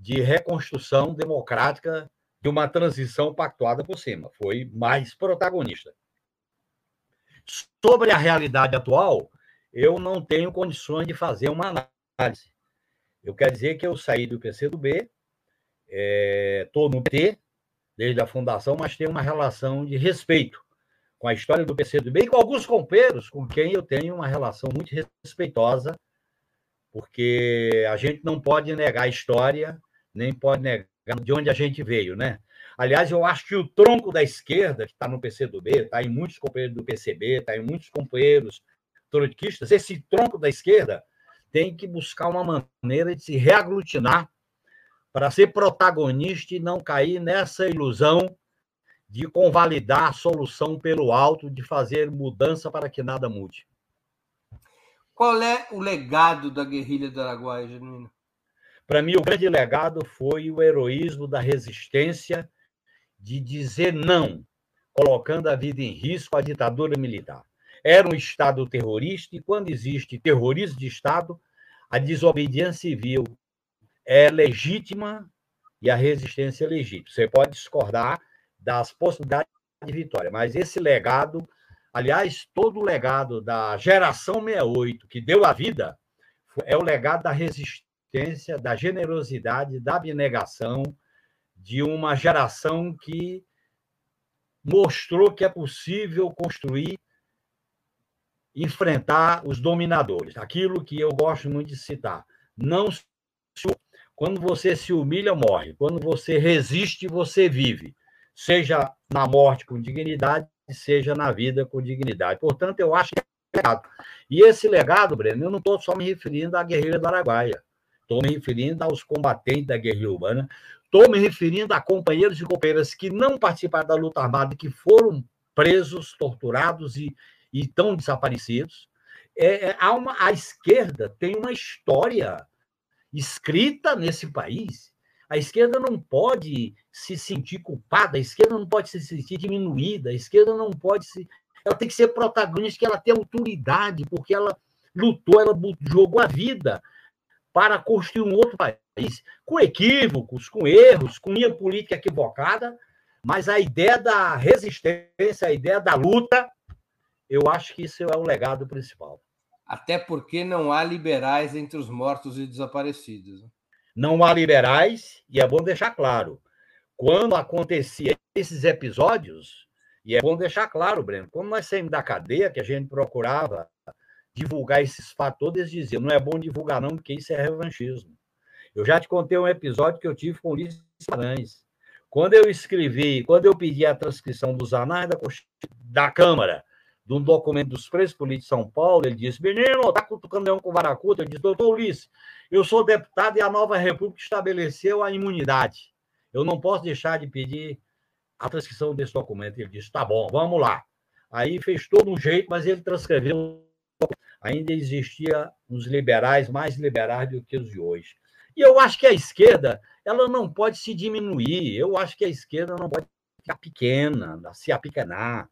de reconstrução democrática de uma transição pactuada por cima. Foi mais protagonista. Sobre a realidade atual, eu não tenho condições de fazer uma análise. Eu quero dizer que eu saí do PCdoB, estou é, no PT, desde a fundação, mas tenho uma relação de respeito com a história do PCdoB e com alguns companheiros com quem eu tenho uma relação muito respeitosa, porque a gente não pode negar a história, nem pode negar de onde a gente veio, né? Aliás, eu acho que o tronco da esquerda, que está no PCdoB, está em muitos companheiros do PCB, está em muitos companheiros trotskistas, esse tronco da esquerda tem que buscar uma maneira de se reaglutinar para ser protagonista e não cair nessa ilusão de convalidar a solução pelo alto, de fazer mudança para que nada mude. Qual é o legado da guerrilha do Araguaia, Genuíno? Para mim, o grande legado foi o heroísmo da resistência de dizer não, colocando a vida em risco à ditadura militar. Era um Estado terrorista, e quando existe terrorismo de Estado, a desobediência civil é legítima e a resistência é legítima. Você pode discordar das possibilidades de vitória, mas esse legado, aliás, todo o legado da geração 68 que deu a vida, é o legado da resistência da generosidade, da abnegação, de uma geração que mostrou que é possível construir, enfrentar os dominadores. Aquilo que eu gosto muito de citar. Não quando você se humilha, morre. Quando você resiste, você vive. Seja na morte com dignidade, seja na vida com dignidade. Portanto, eu acho que é legado. E esse legado, Breno, eu não estou só me referindo à guerrilha do Araguaia. Estou me referindo aos combatentes da guerrilha urbana. Estou me referindo a companheiros e companheiras que não participaram da luta armada, que foram presos, torturados e, e estão desaparecidos. É, é, há uma, a esquerda tem uma história escrita nesse país. A esquerda não pode se sentir culpada, a esquerda não pode se sentir diminuída, a esquerda não pode se. Ela tem que ser protagonista, que ela tem autoridade, porque ela lutou, ela jogou a vida para construir um outro país, com equívocos, com erros, com linha política equivocada, mas a ideia da resistência, a ideia da luta, eu acho que isso é o legado principal. Até porque não há liberais entre os mortos e desaparecidos. Né? Não há liberais, e é bom deixar claro. Quando acontecia esses episódios, e é bom deixar claro, Breno, quando nós saímos da cadeia, que a gente procurava divulgar esses fatos todos, eles diziam, não é bom divulgar não, porque isso é revanchismo. Eu já te contei um episódio que eu tive com o Ulisses Guimarães. Quando eu escrevi, quando eu pedi a transcrição dos anais da, da Câmara, de um documento dos presos políticos de São Paulo, ele disse: Menino, está cutucando leão com varacuta. Eu disse: Doutor Ulisses, eu sou deputado e a nova República estabeleceu a imunidade. Eu não posso deixar de pedir a transcrição desse documento. Ele disse: Tá bom, vamos lá. Aí fez todo um jeito, mas ele transcreveu. Ainda existia uns liberais mais liberais do que os de hoje. E eu acho que a esquerda ela não pode se diminuir. Eu acho que a esquerda não pode ficar pequena, se apequenar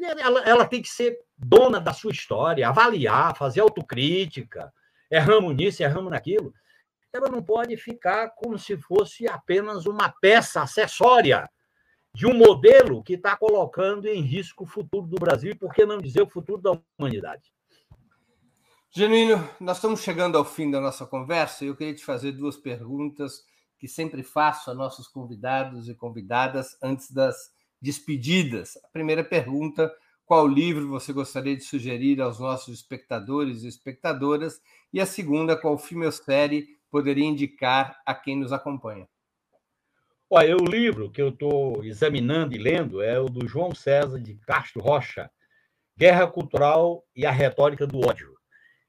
ela, ela tem que ser dona da sua história, avaliar, fazer autocrítica. Erramos nisso, erramos naquilo. Ela não pode ficar como se fosse apenas uma peça acessória de um modelo que está colocando em risco o futuro do Brasil por que não dizer, o futuro da humanidade. Genuíno, nós estamos chegando ao fim da nossa conversa e eu queria te fazer duas perguntas que sempre faço a nossos convidados e convidadas antes das despedidas. A primeira pergunta: qual livro você gostaria de sugerir aos nossos espectadores e espectadoras? E a segunda, qual filme ou série poderia indicar a quem nos acompanha? Olha, o livro que eu estou examinando e lendo é o do João César de Castro Rocha, Guerra Cultural e a Retórica do Ódio.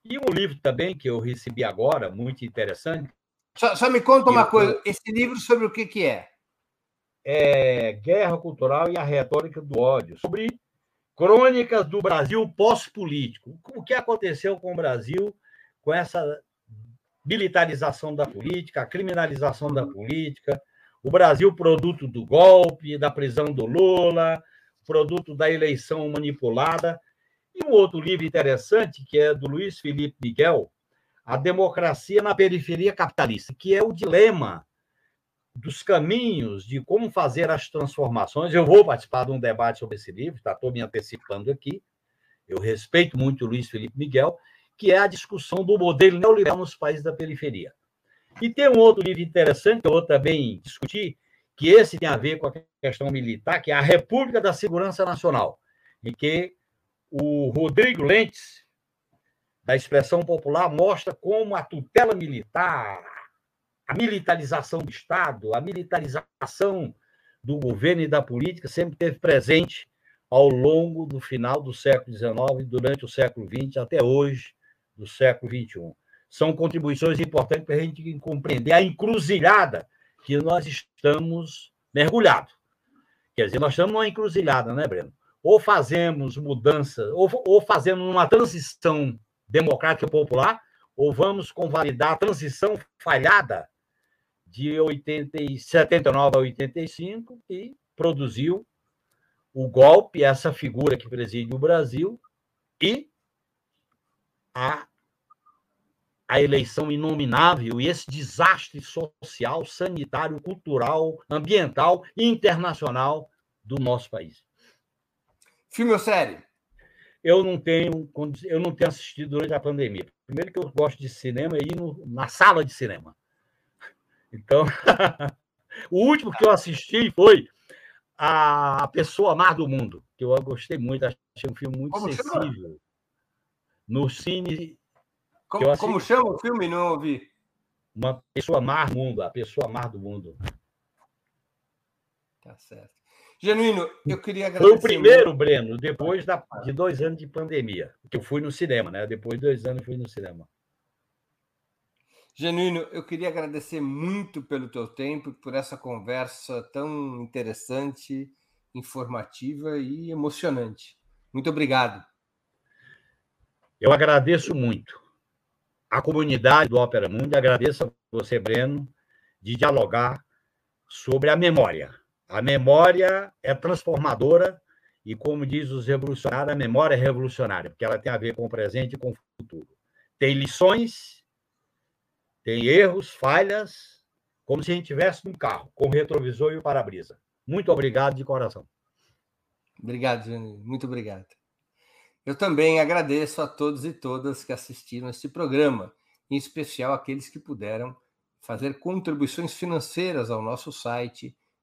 E um livro também que eu recebi agora, muito interessante. Só, só me conta uma eu, coisa: esse livro sobre o que, que é? é, Guerra Cultural e a Retórica do Ódio, sobre crônicas do Brasil pós-político. O que aconteceu com o Brasil com essa militarização da política, a criminalização da política, o Brasil produto do golpe, da prisão do Lula, produto da eleição manipulada. E um outro livro interessante, que é do Luiz Felipe Miguel, A Democracia na Periferia Capitalista, que é o dilema dos caminhos de como fazer as transformações. Eu vou participar de um debate sobre esse livro, tá? Estou me antecipando aqui. Eu respeito muito o Luiz Felipe Miguel, que é a discussão do modelo neoliberal nos países da periferia. E tem um outro livro interessante que eu vou também discutir, que esse tem a ver com a questão militar, que é a República da Segurança Nacional, em que o Rodrigo Lentes, da expressão popular, mostra como a tutela militar, a militarização do Estado, a militarização do governo e da política sempre teve presente ao longo do final do século XIX, durante o século XX, até hoje, do século XXI. São contribuições importantes para a gente compreender a encruzilhada que nós estamos mergulhados. Quer dizer, nós estamos numa encruzilhada, né, Breno? Ou fazemos mudança, ou, ou fazemos uma transição democrática popular, ou vamos convalidar a transição falhada de 80, 79 a 85 e produziu o golpe, essa figura que preside o Brasil, e a, a eleição inominável e esse desastre social, sanitário, cultural, ambiental e internacional do nosso país. Filme ou série? Eu não tenho, eu não tenho assistido durante a pandemia. Primeiro que eu gosto de cinema e ir na sala de cinema. Então, <laughs> O último que eu assisti foi A Pessoa Mar do Mundo, que eu gostei muito, achei um filme muito Como sensível. Chama? No cine. Como, como chama o filme? Não ouvi. Uma Pessoa Mar do Mundo, A Pessoa Mar do Mundo. Tá certo. Genuíno, eu queria agradecer. Foi o primeiro. Breno, depois da, de dois anos de pandemia, que eu fui no cinema, né? Depois de dois anos eu fui no cinema. Genuíno, eu queria agradecer muito pelo teu tempo, por essa conversa tão interessante, informativa e emocionante. Muito obrigado. Eu agradeço muito a comunidade do Ópera Mundi, agradeço a você, Breno, de dialogar sobre a memória. A memória é transformadora e, como diz os revolucionários, a memória é revolucionária, porque ela tem a ver com o presente e com o futuro. Tem lições tem erros, falhas, como se a gente estivesse num carro, com o retrovisor e o para-brisa. Muito obrigado de coração. Obrigado, Jânio. Muito obrigado. Eu também agradeço a todos e todas que assistiram este programa, em especial aqueles que puderam fazer contribuições financeiras ao nosso site